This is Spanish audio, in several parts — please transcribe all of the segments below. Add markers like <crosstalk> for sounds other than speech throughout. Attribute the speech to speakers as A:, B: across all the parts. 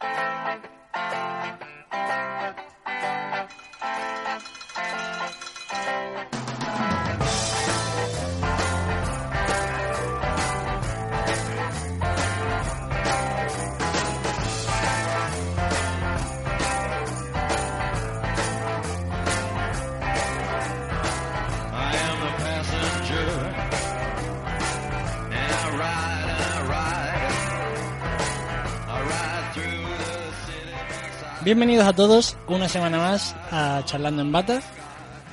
A: Thank you.
B: Bienvenidos a todos una semana más a Charlando en Bata.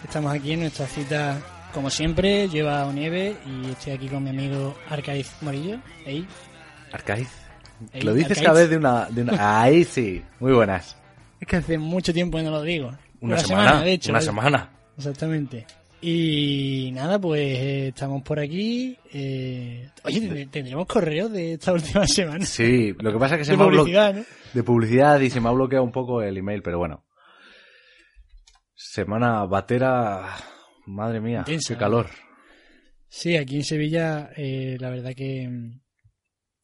B: Estamos aquí en nuestra cita, como siempre, lleva nieve y estoy aquí con mi amigo Arcaiz Morillo. Ey,
C: Arcaiz.
B: Ey,
C: Lo dices
B: Arcaiz.
C: cada vez de una, de una... Ahí sí. Muy buenas.
B: Es que hace mucho tiempo que no lo digo.
C: Una, semana,
B: de hecho.
C: Una
B: ¿vale?
C: semana.
B: Exactamente. Y nada, pues eh, estamos por aquí. eh, Oye, ¿tend- ¿tendremos correos de esta última <laughs> semana?
C: Sí, lo que pasa es que se me ha
B: ¿no?
C: De publicidad y se me ha bloqueado un poco el email, pero bueno. Semana batera. Madre mía,
B: Intensa,
C: qué calor.
B: Sí, aquí en Sevilla, eh, la verdad que. mm,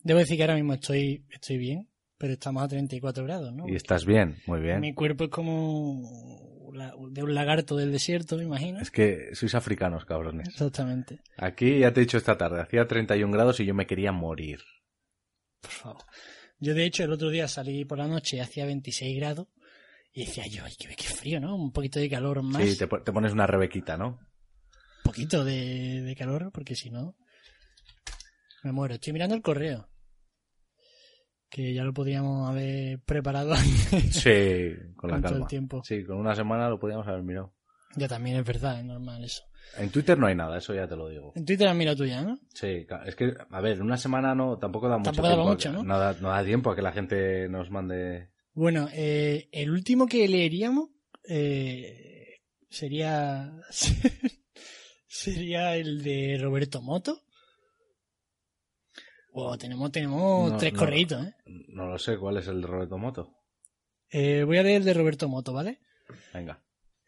B: Debo decir que ahora mismo estoy, estoy bien, pero estamos a 34 grados, ¿no?
C: Y estás bien, muy bien.
B: Mi cuerpo es como la- de un lagarto del desierto, me imagino.
C: Es que sois africanos, cabrones.
B: Exactamente.
C: Aquí ya te he dicho esta tarde, hacía 31 grados y yo me quería morir.
B: Por favor. Yo, de hecho, el otro día salí por la noche, hacía 26 grados, y decía yo, ay, qué, qué frío, ¿no? Un poquito de calor más.
C: Sí, te, po- te pones una rebequita, ¿no?
B: Un poquito de, de calor, porque si no, me muero. Estoy mirando el correo. Que ya lo podíamos haber preparado <laughs> antes.
C: Sí, con la calma.
B: el tiempo.
C: Sí, con una semana lo podíamos haber mirado.
B: ya también es verdad, es normal eso.
C: En Twitter no hay nada, eso ya te lo digo.
B: En Twitter has mirado tú ya, ¿no?
C: Sí, es que, a ver, una semana no, tampoco da mucho
B: Tampoco
C: tiempo.
B: mucho,
C: que-
B: ¿no?
C: da, no da tiempo a que la gente nos mande.
B: Bueno, eh, el último que leeríamos eh, sería <laughs> sería el de Roberto Moto. Wow, tenemos, tenemos
C: No,
B: tres
C: no.
B: correitos, ¿eh?
C: No lo sé cuál es el de Roberto Moto.
B: Eh, Voy a leer el de Roberto Moto, ¿vale?
C: Venga.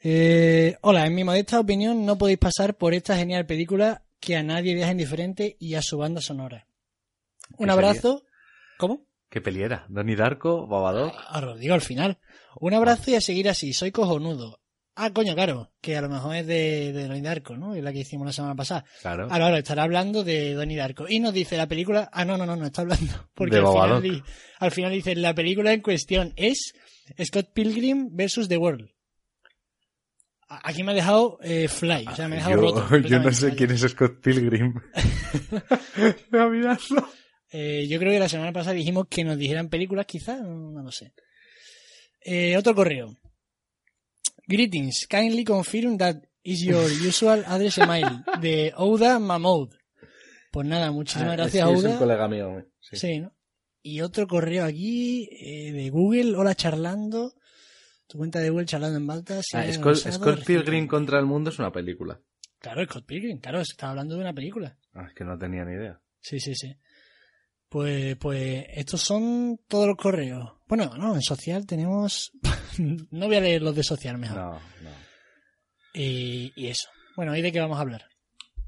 B: Eh, hola, en mi modesta opinión no podéis pasar por esta genial película que a nadie deja indiferente y a su banda sonora. Un
C: ¿Qué
B: abrazo. ¿Cómo?
C: ¿Qué peliera? Donnie Darko, Babadook.
B: Ahora lo digo al final. Un abrazo y a seguir así. Soy cojonudo. Ah, coño, claro. Que a lo mejor es de, de Donnie Darko, ¿no? Es la que hicimos la semana pasada.
C: Claro.
B: Ahora, estará hablando de Donnie Darko. Y nos dice la película. Ah, no, no, no, no está hablando. <laughs> Porque
C: De
B: al, final, al final dice: la película en cuestión es Scott Pilgrim versus The World. Aquí me ha dejado eh, Fly. O sea, me ha dejado
C: yo,
B: roto. <laughs>
C: yo no sé quién es Scott Pilgrim. Voy a mirarlo.
B: Eh, yo creo que la semana pasada dijimos que nos dijeran películas, quizás, no, lo sé. Eh, otro correo. Greetings, kindly confirm that is your <laughs> usual address email de Ouda Mahmoud. Pues nada, muchísimas
C: Ah,
B: gracias,
C: sí, es
B: Ouda.
C: un colega mío. Sí.
B: Sí, ¿no? Y otro correo aquí eh, de Google, hola charlando. Tu cuenta de Google charlando en Malta.
C: Ah, Scott, Scott. Pilgrim contra el mundo es una película.
B: Claro, Scott Pilgrim, claro, estaba hablando de una película.
C: Ah, es que no tenía ni idea.
B: Sí, sí, sí. Pues, pues estos son todos los correos. Bueno, no, en social tenemos... <laughs> no voy a leer los de social mejor.
C: No, no.
B: Y, y eso. Bueno, ¿y de qué vamos a hablar?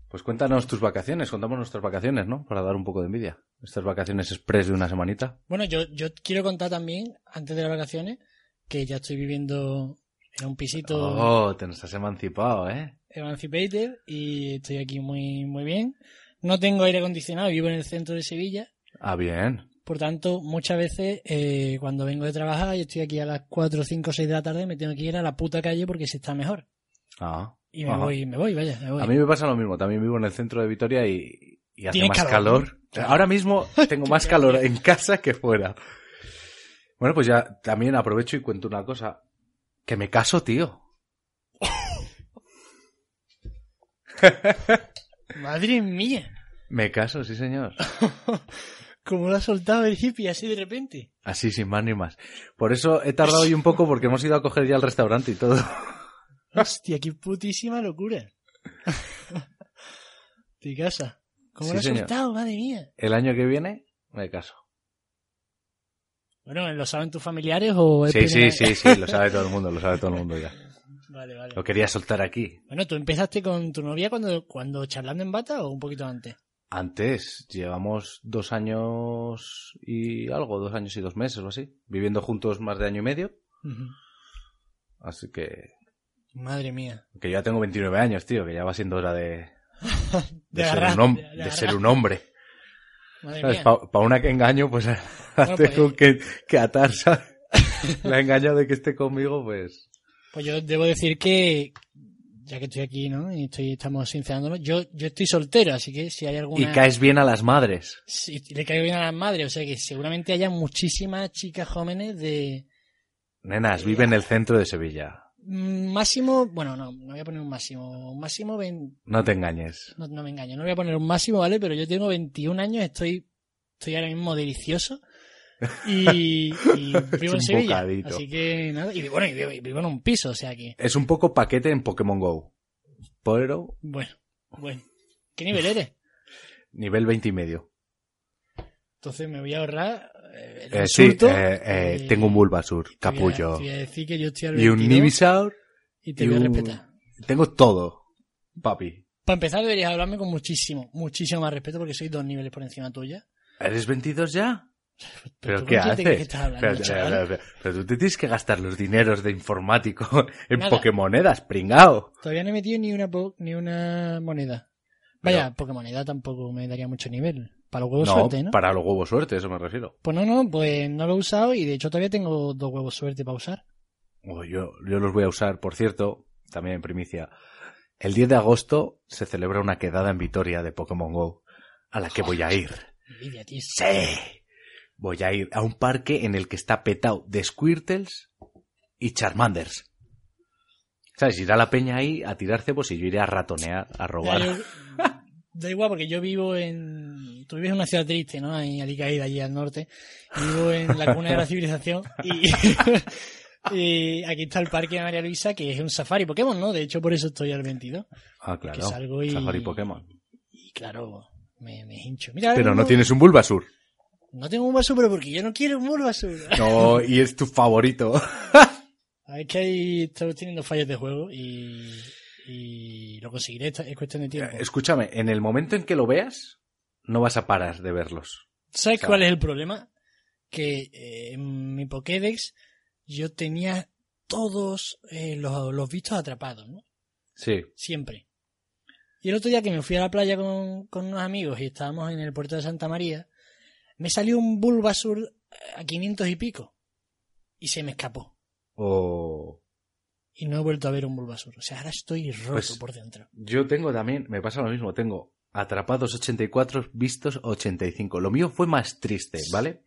C: Pues cuéntanos tus vacaciones, contamos nuestras vacaciones, ¿no? Para dar un poco de envidia. Estas vacaciones express de una semanita.
B: Bueno, yo, yo quiero contar también, antes de las vacaciones, que ya estoy viviendo en un pisito
C: Oh, te nos has emancipado, ¿eh?
B: emancipated y estoy aquí muy, muy bien. No tengo aire acondicionado, vivo en el centro de Sevilla.
C: Ah, bien.
B: Por tanto, muchas veces eh, cuando vengo de trabajar y estoy aquí a las 4, 5, 6 de la tarde, me tengo que ir a la puta calle porque se está mejor.
C: Ah.
B: Y me
C: Ajá.
B: voy, me voy, vaya, me voy.
C: A mí me pasa lo mismo. También vivo en el centro de Vitoria y, y hace más
B: calor.
C: Ahora mismo <laughs> tengo más calor en casa que fuera. Bueno, pues ya también aprovecho y cuento una cosa. Que me caso, tío. <laughs>
B: Madre mía.
C: Me caso, sí, señor. <laughs>
B: Como lo ha soltado el hippie así de repente.
C: Así, sin más ni más. Por eso he tardado hoy un poco porque hemos ido a coger ya el restaurante y todo. <laughs>
B: Hostia, qué putísima locura. De casa. ¿Cómo
C: Sí,
B: lo ha
C: señor.
B: soltado? Madre mía.
C: El año que viene, me caso.
B: Bueno, ¿lo saben tus familiares o es
C: Sí, sí,
B: primera-
C: sí, sí, lo sabe todo el mundo, lo sabe todo el mundo ya. <laughs>
B: Vale, vale.
C: Lo quería soltar aquí.
B: Bueno, ¿tú empezaste con tu novia cuando, cuando charlando en bata o un poquito antes?
C: Antes, llevamos dos años y algo, dos años y dos meses o así, viviendo juntos más de año y medio. Así que,
B: Madre mía.
C: que ya tengo 29 años, tío, que ya va siendo hora de, <laughs> de,
B: De
C: ser, un
B: de- de
C: ser un hombre. Para una que engaño, pues <laughs> la
B: pues-
C: que, que atar, ¿sabes? <laughs> La engaño de que esté conmigo, pues...
B: Pues yo debo decir que, ya que estoy aquí, ¿no? Y estoy, estamos sincerándonos, yo, yo estoy soltero, así que si hay
C: Y
B: alguna...
C: caes bien a las madres.
B: si le caigo bien a las madres, o sea que seguramente haya muchísimas chicas jóvenes de
C: Nenas, vive en el centro de Sevilla.
B: Mm, máximo, bueno, no, no voy a poner un máximo, un máximo,
C: No te engañes.
B: no, no me engaño, no voy a poner un máximo, ¿vale? Pero yo tengo 21 años, estoy, estoy ahora mismo delicioso y, y <laughs> vivo en Sevilla,
C: bocadito.
B: así que nada, y bueno, y vivo, y vivo en un piso, o sea que,
C: Es un poco paquete en Pokémon Go. Pero
B: bueno, bueno, ¿qué nivel eres?
C: nivel 20 y medio.
B: Entonces me voy a ahorrar el
C: Eh, sí, eh, eh,
B: eh,
C: tengo un Bulbasur,
B: te voy a-
C: capullo.
B: te voy a decir que yo estoy al
C: Y un
B: 22
C: Nibisaur.
B: y te
C: y
B: voy a
C: un-
B: respetar.
C: Tengo todo, papi.
B: Para empezar deberías hablarme con muchísimo, muchísimo más respeto porque soy dos niveles por encima tuya.
C: ¿Eres 22 ya? <laughs> ¿Pero
B: ¿tú
C: qué
B: que
C: haces?
B: estás hablando,
C: Pero, tú te tienes que gastar los dineros de informático <laughs> en
B: Nada.
C: Pokémonedas, pringao.
B: Todavía no he metido ni una po- ni una moneda. Vaya, porque moneda tampoco me daría mucho nivel. Para los huevos
C: No,
B: suerte, ¿no?
C: para los huevos suerte, eso me refiero.
B: Pues no, no, pues no lo he usado y de hecho todavía tengo dos huevos suerte para usar.
C: Oh, yo, yo los voy a usar, por cierto, también en primicia. El 10 de agosto se celebra una quedada en Vitoria de Pokémon Go, a la que voy a ir. <laughs>
B: Envidia, tío.
C: Sí. Voy a ir a un parque en el que está petado de Squirtles y Charmanders. ¿Sabes? Irá la peña ahí a tirar cebos y yo iré a ratonear, a
B: Ya,
C: robar.
B: yo- <laughs> da igual porque yo vivo en... Tú vives en una ciudad triste, ¿no? En Alicaída, allí al norte. Y Vivo en la cuna de la civilización y... <laughs> y aquí está el parque de María Luisa, que es un safari Pokémon, ¿no? De hecho, por eso estoy al 22.
C: Ah, claro.
B: que salgo y-
C: Safari Pokémon.
B: Y claro, me, me hincho. Mira,
C: Pero no tienes un Bulbasur.
B: No tengo un vaso, pero porque yo no quiero un vaso.
C: No, y es tu favorito. <laughs>
B: Ver que ahí estoy teniendo fallos de juego y, y lo conseguiré, es cuestión de tiempo.
C: Escúchame, en el momento en que lo veas, no vas a parar de verlos.
B: ¿Sabes cuál es el problema? Que eh, en mi Pokédex yo tenía todos eh, los, los vistos atrapados, ¿no?
C: Sí.
B: Siempre. Y el otro día que me fui a la playa con, con unos amigos y estábamos en el puerto de Santa María, me salió un Bulbasur a 500 y pico. Y se me escapó.
C: O...
B: Y no he vuelto a ver un Bulbasur. O sea, ahora estoy roto
C: Pues-
B: por dentro.
C: Yo tengo también, me pasa lo mismo, tengo atrapados 84, vistos 85. Lo mío fue más triste, ¿vale?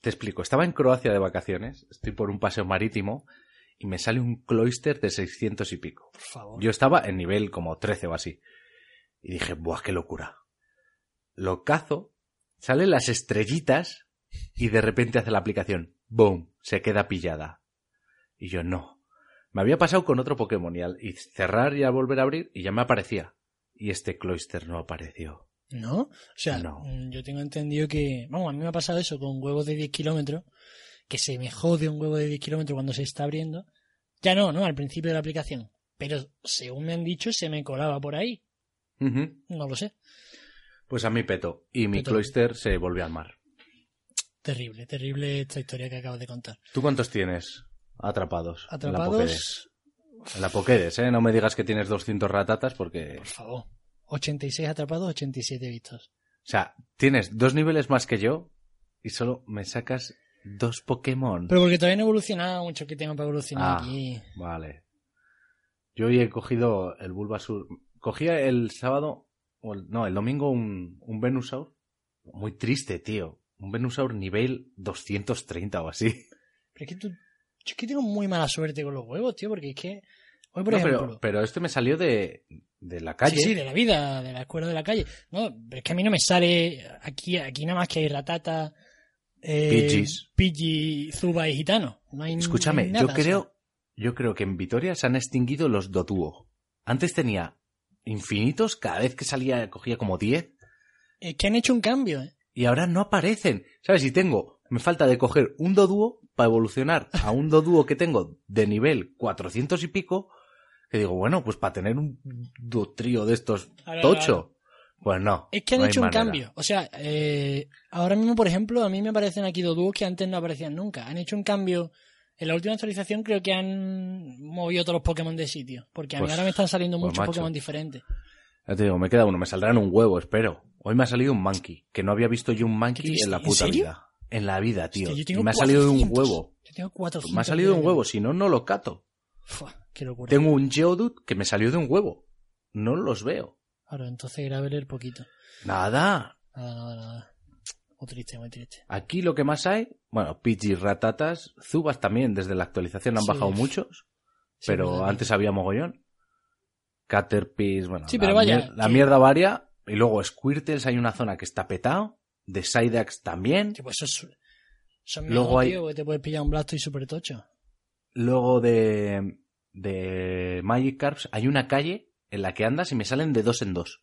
C: Te explico, estaba en Croacia de vacaciones, estoy por un paseo marítimo y me sale un cloister de 600 y pico.
B: Por favor.
C: Yo estaba en nivel como 13 o así. Y dije, buah, qué locura. Lo cazo, salen las estrellitas y de repente hace la aplicación. ¡Boom! Se queda pillada. Y yo, no. Me había pasado con otro Pokémon y, al, y cerrar y al volver a abrir y ya me aparecía. Y este cloister no apareció.
B: ¿No? O sea,
C: No.
B: mm, yo tengo entendido que... Vamos, a mí me ha pasado eso con huevos de 10 kilómetros, que se me jode un huevo de 10 kilómetros cuando se está abriendo. Ya no, ¿no? Al principio de la aplicación. Pero según me han dicho, se me colaba por ahí. No lo sé.
C: Pues a mí peto. Y mi
B: Petó.
C: cloister se volvió al mar.
B: Terrible, terrible esta historia que acabas de contar.
C: ¿Tú cuántos tienes atrapados? en la
B: Atrapados,
C: Pokédex? En la Pokédex, ¿eh? No me digas que tienes 200 ratatas porque...
B: por favor. 86 atrapados, 87 vistos.
C: O sea, tienes dos niveles más que yo y solo me sacas dos Pokémon.
B: Pero porque todavía no he evolucionado mucho que tengo para evolucionar
C: Ah.
B: aquí.
C: Vale. Yo hoy he cogido el Bulbasur. Cogía el sábado, o el- no, el domingo un, un Venusaur. Muy triste, tío. Un Venusaur nivel 230 o así.
B: Pero es que tú... Yo es que tengo muy mala suerte con los huevos, tío, porque es que... Hoy, por
C: No,
B: ejemplo...
C: pero, pero este me salió de, de la calle.
B: Sí, sí, de la vida, de la escuela de la calle. No, pero es que a mí no me sale aquí, aquí nada más que hay ratata, eh,
C: Pidgeys.
B: Pidgey, Zuba y Gitano. No hay, no
C: Escúchame,
B: hay nada,
C: yo
B: o sea,
C: creo, yo creo que en Vitoria se han extinguido los Dotuo. Antes tenía infinitos, cada vez que salía cogía como 10
B: es que han hecho un cambio, ¿eh?
C: y ahora no aparecen. ¿Sabes? Si tengo, me falta de coger un Doduo para evolucionar a un Doduo que tengo de nivel 400 y pico, que digo, bueno, pues para tener un trío de estos
B: Ahora,
C: tocho. Pues no.
B: Es que han
C: no
B: hecho un
C: manera.
B: cambio. O sea, eh, ahora mismo, por ejemplo, a mí me aparecen aquí dos dúos que antes no aparecían nunca. Han hecho un cambio. En la última actualización creo que han movido todos los Pokémon de sitio. Porque a mí
C: Pues-
B: ahora me están saliendo
C: pues,
B: muchos
C: macho.
B: Pokémon diferentes.
C: Ya te digo, me queda uno, me saldrán un huevo, espero. Hoy me ha salido un monkey, que no había visto yo un monkey
B: ¿Qué
C: en la
B: ¿En
C: puta
B: serio?
C: vida. En la vida, tío.
B: Hostia, yo
C: y me ha salido de un
B: 400.
C: huevo.
B: Yo tengo 400.
C: Me ha salido de un huevo, si no, no lo cato.
B: Fua, qué locura.
C: Tengo un Geodude que me salió de un huevo. No los veo.
B: Ahora, entonces Graveler poquito.
C: Nada.
B: Nada, nada, nada. Muy triste, muy triste.
C: Aquí lo que más hay, bueno, Pidgey, Ratatas, Zubas también, desde la actualización han
B: Sí.
C: bajado muchos, pero antes había mogollón. Caterpies, bueno,
B: Sí,
C: la,
B: pero vaya,
C: mier- la mierda varia. Y luego Squirtles, hay una zona que está petado. De Psydax también.
B: Sí, pues eso es. Son
C: Luego
B: mejor,
C: hay-
B: tío, te puedes pillar un Blasto y super tocho.
C: Luego de, de Magikarps hay una calle en la que andas y me salen de dos en dos.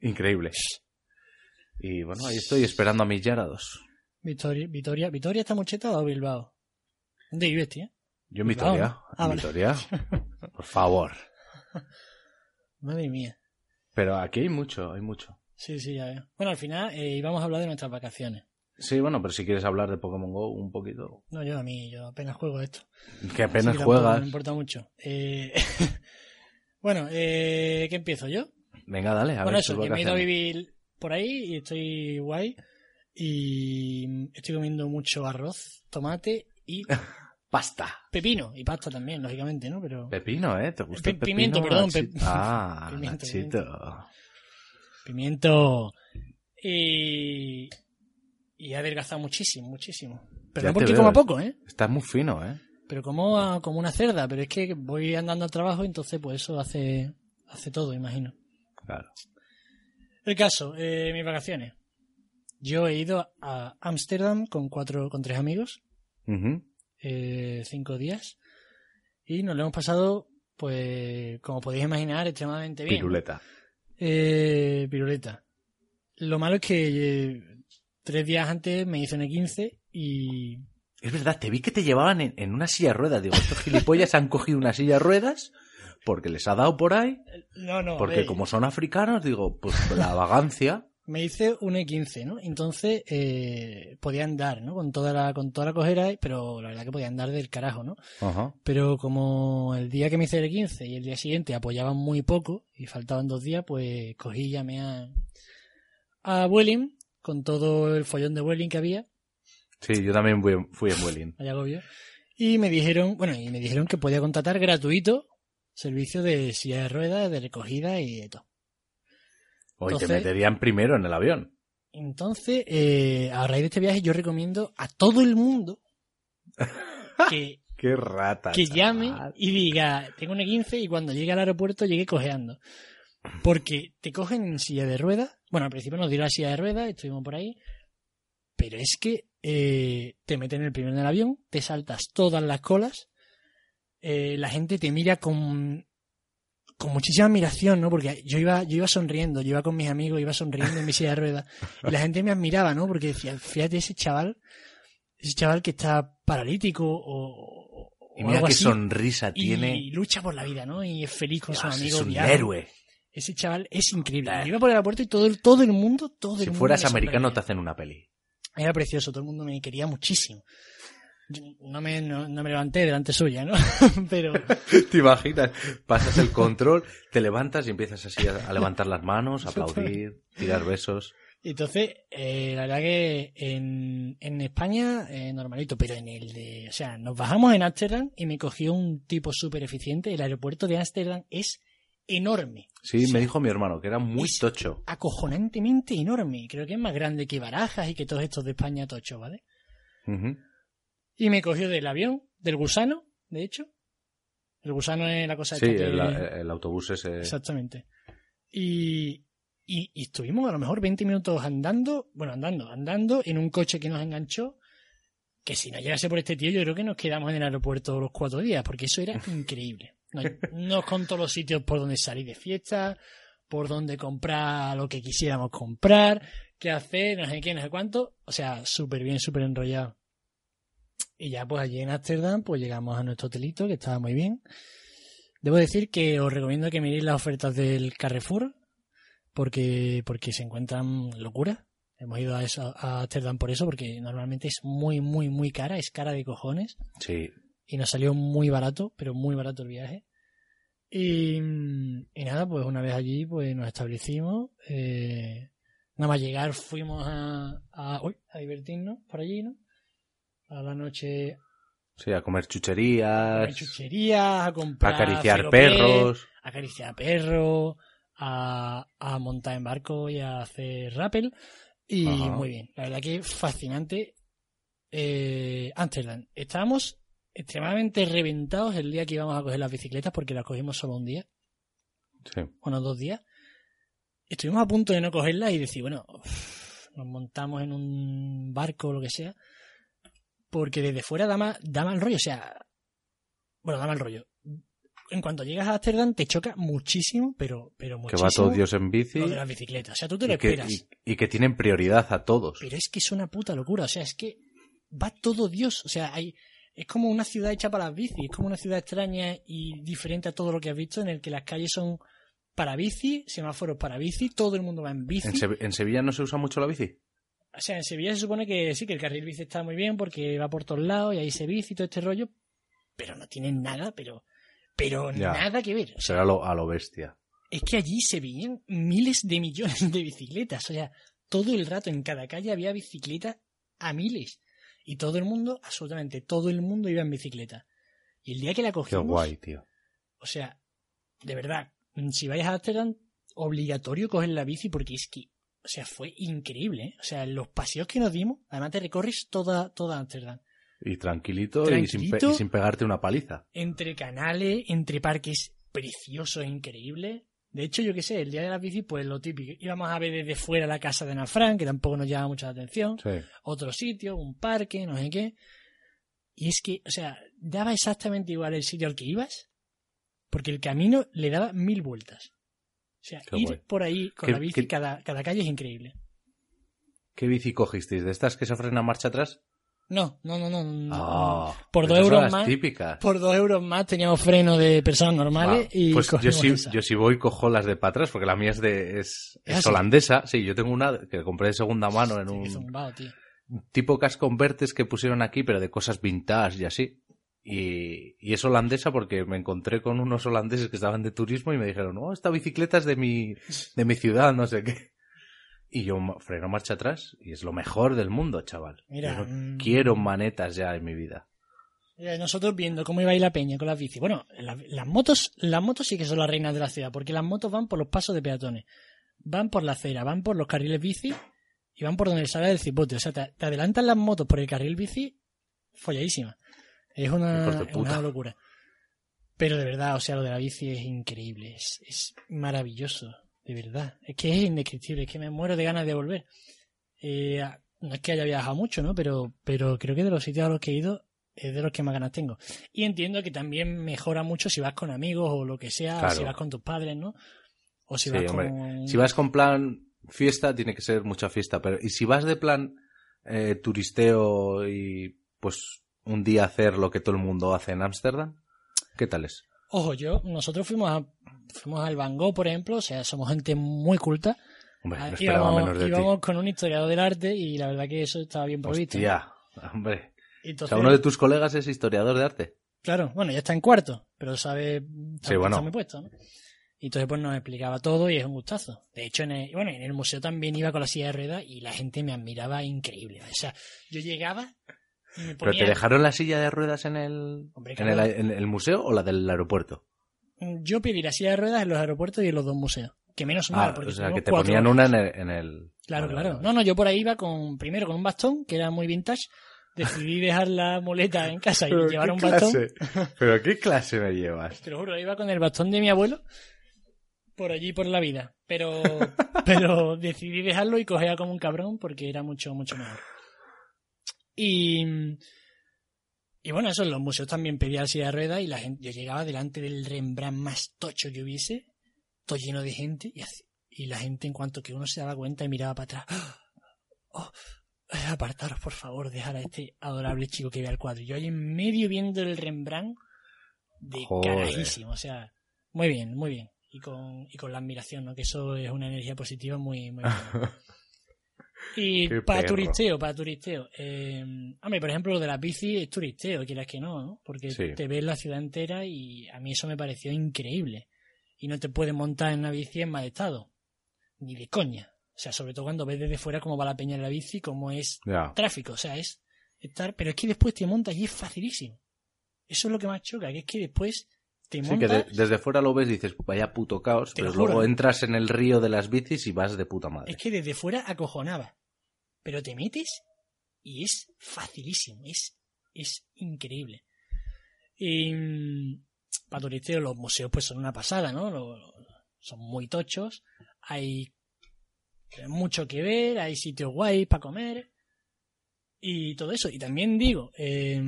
C: Increíble. Y bueno, ahí estoy esperando a mis Yarados.
B: Victoria, Vitoria, ¿Vitoria está mucheta o Bilbao? ¿Dónde vives, tío?
C: Yo en
B: Bilbao. ¿no? Ah,
C: en
B: vale.
C: Vitoria. <laughs> Por favor.
B: Madre mía.
C: Pero aquí hay mucho, hay mucho.
B: Sí, sí, ya veo. Bueno, al final eh, íbamos a hablar de nuestras vacaciones.
C: Sí, bueno, pero si quieres hablar de Pokémon Go un poquito.
B: No, yo a mí, yo apenas juego esto.
C: Que apenas
B: que
C: juegas.
B: Me importa mucho. Eh, <laughs> bueno, eh, ¿qué empiezo yo?
C: Venga, dale, a
B: bueno,
C: ver.
B: eso, que me he ido a vivir por ahí y estoy guay. Y estoy comiendo mucho arroz, tomate y <laughs>
C: Pasta.
B: pepino. Y pasta también, lógicamente, ¿no? Pero
C: Pepino, ¿eh? ¿Te gusta
B: Pe-
C: el pepino? <laughs>
B: pimiento, perdón, pe-
C: Ah,
B: Pimiento,
C: Nachito.
B: pimiento. Y. Y he adelgazado muchísimo, muchísimo. Pero
C: Ya
B: no porque
C: veo,
B: coma
C: eh.
B: poco, ¿eh?
C: Estás muy fino, ¿eh?
B: Pero como, a- como una cerda. Pero es que voy andando al trabajo, entonces pues eso hace, hace todo, imagino.
C: Claro.
B: El caso, eh, mis vacaciones. Yo he ido a Ámsterdam con cuatro, con tres amigos, eh, cinco días, y nos lo hemos pasado, pues, como podéis imaginar, extremadamente bien.
C: Piruleta.
B: Eh, piruleta. Lo malo es que eh, tres días antes me hice un E15 y
C: Es verdad, te vi que te llevaban en, en una silla de ruedas. Digo, estos gilipollas han cogido una silla de ruedas porque les ha dado por ahí.
B: no, no,
C: Porque
B: ver,
C: como son africanos, digo, pues la vagancia.
B: Me hice un E15, ¿no? Entonces eh, podía andar, ¿no? Con toda la con toda la cojera, pero la verdad que podía andar del carajo, ¿no?
C: Ajá.
B: Pero como el día que me hice el 15 y el día siguiente apoyaban muy poco y faltaban dos días, pues cogí y llamé a, a Vueling con todo el follón de Vueling que había,
C: Sí, yo también fui, fui en Vueling.
B: allá y me dijeron, bueno, y me dijeron que podía contratar gratuito servicio de silla de ruedas, de recogida y de todo.
C: Hoy te meterían primero en el avión.
B: Entonces, eh, a raíz de este viaje yo recomiendo a todo el mundo <laughs> que
C: Qué rata.
B: que
C: chaval.
B: llame y diga, tengo un E15 y cuando llegue al aeropuerto llegue cojeando. Porque te cogen en silla de ruedas. Bueno, al principio nos dieron la silla de ruedas, estuvimos por ahí. Pero es que eh, te meten el primero en el avión, te saltas todas las colas. eh, la gente te mira con, con muchísima admiración, ¿no? Porque yo iba, yo iba sonriendo, yo iba con mis amigos, iba sonriendo en mi silla de ruedas. Y la gente me admiraba, ¿no? Porque decía, fíjate ese chaval, ese chaval que está paralítico o, o
C: Y mira
B: algo
C: qué
B: así,
C: sonrisa
B: y
C: tiene.
B: lucha por la vida, ¿no? Y es feliz con sus amigos.
C: es un héroe.
B: Ese chaval es increíble. Yo iba por el aeropuerto y todo el, todo el mundo, todo el
C: Si
B: mundo
C: fueras
B: me
C: americano te hacen una peli.
B: Era precioso, todo el mundo me quería muchísimo. No me, no, no me levanté delante suya, ¿no? <laughs> Pero <laughs>
C: ¿Te imaginas? Pasas el control, te levantas y empiezas así a, a levantar las manos, a aplaudir, tirar besos.
B: entonces, eh, la verdad que en, en España, eh, normalito, pero en el de, o sea, nos bajamos en Ámsterdam y me cogió un tipo súper eficiente. El aeropuerto de Ámsterdam es enorme.
C: Sí, me dijo mi hermano que era muy
B: Es-
C: tocho.
B: acojonantemente enorme. Creo que es más grande que Barajas y que todos estos de España tocho, ¿vale?
C: Ujú.
B: Y me cogió del avión, del gusano, de hecho. El gusano es la cosa
C: Sí,
B: esta que-
C: el, el autobús ese.
B: Exactamente. Y, y, y estuvimos a lo mejor 20 minutos andando, bueno, andando, andando en un coche que nos enganchó, que si no llegase por este tío yo creo que nos quedamos en el aeropuerto los cuatro días, porque eso era <laughs> increíble. Nos, nos contó los sitios por donde salir de fiesta, por donde comprar lo que quisiéramos comprar, qué hacer, no sé qué, no sé cuánto. O sea, súper bien, súper enrollado. Y ya pues allí en Ámsterdam pues llegamos a nuestro hotelito, que estaba muy bien. Debo decir que os recomiendo que miréis las ofertas del Carrefour, porque, porque se encuentran locuras. Hemos ido a, eso, a Ámsterdam por eso, porque normalmente es muy, muy, muy cara, es cara de cojones
C: Sí.
B: y nos salió muy barato, pero muy barato el viaje. Y, y nada, pues una vez allí pues nos establecimos. eh, nada más llegar fuimos a, a, uy, a divertirnos por allí, ¿no? A la noche
C: Sí, a comer
B: a
C: chucherías,
B: chucherías, a
C: a
B: comprar
C: acariciar
B: Ferropé,
C: perros.
B: a acariciar perros, a, a montar en barco y a hacer rappel. Y
C: Ajá.
B: muy bien, la verdad que fascinante. Eh, Amsterdam. Estábamos extremadamente reventados el día que íbamos a coger las bicicletas porque las cogimos solo un día,
C: Sí.
B: bueno, dos días. Estuvimos a punto de no cogerlas y decir, bueno, nos montamos en un barco o lo que sea, porque desde fuera da, ma- da mal rollo, o sea, bueno, da mal rollo. En cuanto llegas a Ámsterdam te choca muchísimo, pero, pero
C: Que
B: muchísimo
C: va todo Dios en bici
B: lo de las bicicletas. O sea, tú te lo
C: y que,
B: esperas.
C: y- y que tienen prioridad a todos.
B: Pero es que es una puta locura. O sea, es que va todo Dios. O sea, hay, es como una ciudad hecha para las bicis. Es como una ciudad extraña y diferente a todo lo que has visto, en el que las calles son para bici, semáforos para bici, todo el mundo va en bici.
C: ¿En, Se- en Sevilla no se usa mucho la bici?
B: O sea, en Sevilla se supone que sí, que el carril bici está muy bien porque va por todos lados y ahí se bici y todo este rollo, pero no tienen nada, pero, pero
C: Ya.
B: nada que ver. O sea,
C: Será lo, a lo bestia.
B: es que allí se veían miles de millones de bicicletas. O sea, todo el rato en cada calle había bicicletas a miles. Y todo el mundo, absolutamente todo el mundo iba en bicicleta. Y el día que la
C: Qué
B: cogimos,
C: guay, tío.
B: o sea, de verdad, si vais a Amsterdam, obligatorio coger la bici porque es que, o sea, fue increíble. ¿eh? O sea, los paseos que nos dimos, además te recorres toda, toda Amsterdam.
C: Y tranquilito, Y, sin y pegarte una paliza.
B: entre canales, entre parques preciosos increíbles. De hecho, yo qué sé, el día de la bici, pues lo típico. Íbamos a ver desde fuera la casa de Ana Frank, que tampoco nos llama mucha atención.
C: Sí.
B: Otro sitio, un parque, no sé qué. Y es que, o sea, daba exactamente igual el sitio al que ibas, porque el camino le daba mil vueltas. O sea,
C: Qué
B: ir
C: guay.
B: por ahí con
C: ¿Qué-
B: la bici, cada, cada calle es increíble.
C: ¿Qué bici cogisteis? ¿De estas que se frenan marcha atrás?
B: No, no, no, no. no.
C: Ah,
B: por
C: esas
B: dos euros más.
C: típicas.
B: Por dos euros más teníamos freno de personas normales
C: Ah,
B: y
C: pues yo sí,
B: esa.
C: yo sí voy cojo las de para atrás porque la mía es de es,
B: ¿Es
C: es
B: así?
C: holandesa. Sí, yo tengo una que compré de segunda mano en un
B: zumbado, tío.
C: tipo casco convertes que pusieron aquí, pero de cosas vintage y así. Y, y es holandesa porque me encontré con unos holandeses que estaban de turismo y me dijeron, no, esta bicicleta es de mi, de mi ciudad, no sé qué. Y yo freno marcha atrás y es lo mejor del mundo, chaval.
B: Mira,
C: no
B: mm.
C: quiero manetas ya en mi vida.
B: Mira, nosotros viendo cómo iba a ir la peña con las bicis. Bueno, la- las motos, las motos sí que son las reinas de la ciudad, porque las motos van por los pasos de peatones, van por la acera, van por los carriles bici y van por donde sale el cipote. O sea, te, te adelantan las motos por el carril bici, folladísima. Es una, una locura. Pero de verdad, o sea, lo de la bici es increíble, es, es maravilloso, de verdad. Es que es indescriptible, es que me muero de ganas de volver. Eh, no es que haya viajado mucho, ¿no? Pero, pero creo que de los sitios a los que he ido es de los que más ganas tengo. Y entiendo que también mejora mucho si vas con amigos o lo que sea,
C: Claro.
B: si vas con tus padres, ¿no? O si
C: Sí,
B: vas
C: hombre.
B: con...
C: Si vas con plan fiesta, tiene que ser mucha fiesta. Pero, y si vas de plan eh, turisteo y pues un día hacer lo que todo el mundo hace en Ámsterdam, ¿qué tal es?
B: Ojo, yo, nosotros fuimos a, fuimos al Van Gogh, por ejemplo, o sea, somos gente muy culta.
C: Hombre,
B: Ah,
C: no esperaba
B: íbamos,
C: menos de
B: íbamos con un historiador del arte y la verdad que eso estaba bien
C: ti.
B: provisto.
C: Hostia, hombre.
B: Y
C: O
B: entonces,
C: sea, uno de tus colegas es historiador de arte.
B: Claro, bueno, ya está en cuarto, pero sabe, sabe
C: bueno.
B: está muy puesto, ¿no? Y entonces pues nos explicaba todo y es un gustazo. De hecho, en el, bueno, en el museo también iba con la silla de ruedas y la gente me admiraba increíble. O sea, yo llegaba
C: ¿Pero te dejaron la silla de ruedas en el,
B: Hombre,
C: en, el, en el museo o la del aeropuerto?
B: Yo pedí la silla de ruedas en los aeropuertos y en los dos museos. Que menos mal,
C: Ah,
B: porque
C: o sea, que te ponían
B: horas.
C: una en el... en el-
B: Claro,
C: Vale,
B: claro.
C: vale,
B: No, no, yo por ahí iba con primero con un bastón, que era muy vintage, decidí <laughs> dejar la muleta en casa y llevar
C: ¿qué
B: un bastón.
C: ¿Pero qué clase me llevas?
B: Te lo juro, iba con el bastón de mi abuelo por allí por la vida. Pero, <laughs> pero decidí dejarlo y cogía como un cabrón porque era mucho, mucho mejor. Y, y bueno, eso en los museos también pedía silla de ruedas y la gente, yo llegaba delante del Rembrandt más tocho que hubiese, todo lleno de gente y, así- y la gente en cuanto que uno se daba cuenta y miraba para atrás. "Oh, eh, apartaros, por favor, dejar a este adorable chico que vea el cuadro. Yo ahí en medio viendo el Rembrandt de
C: Joder.
B: carajísimo. O sea, muy bien, muy bien. Y con, y con la admiración, ¿no? Que eso es una energía positiva muy, muy <laughs> buena. Y <laughs>
C: Qué
B: para
C: perro.
B: turisteo, para turisteo. Eh, hombre, por ejemplo, lo de la bici es turisteo, quieras que no, ¿no? Porque
C: Sí.
B: te ves la ciudad entera y a mí eso me pareció increíble. Y no te puedes montar en una bici en mal estado. Ni de coña. O sea, sobre todo cuando ves desde fuera cómo va la peña en la bici, cómo es tráfico. O sea, es estar. Pero es que después te montas y es facilísimo. Eso es lo que más choca, que es que después te
C: Sí, que de- desde fuera lo ves y dices, vaya puto caos, pero
B: juro.
C: luego entras en el río de las bicis y vas de puta madre.
B: Es que desde fuera acojonaba. Pero te metes y es facilísimo. Es, es increíble. Y mm, para turisteo los museos pues son una pasada, ¿no? Lo- lo- son muy tochos. Hay mucho que ver, hay sitios guays para comer y todo eso. Y también digo, eh,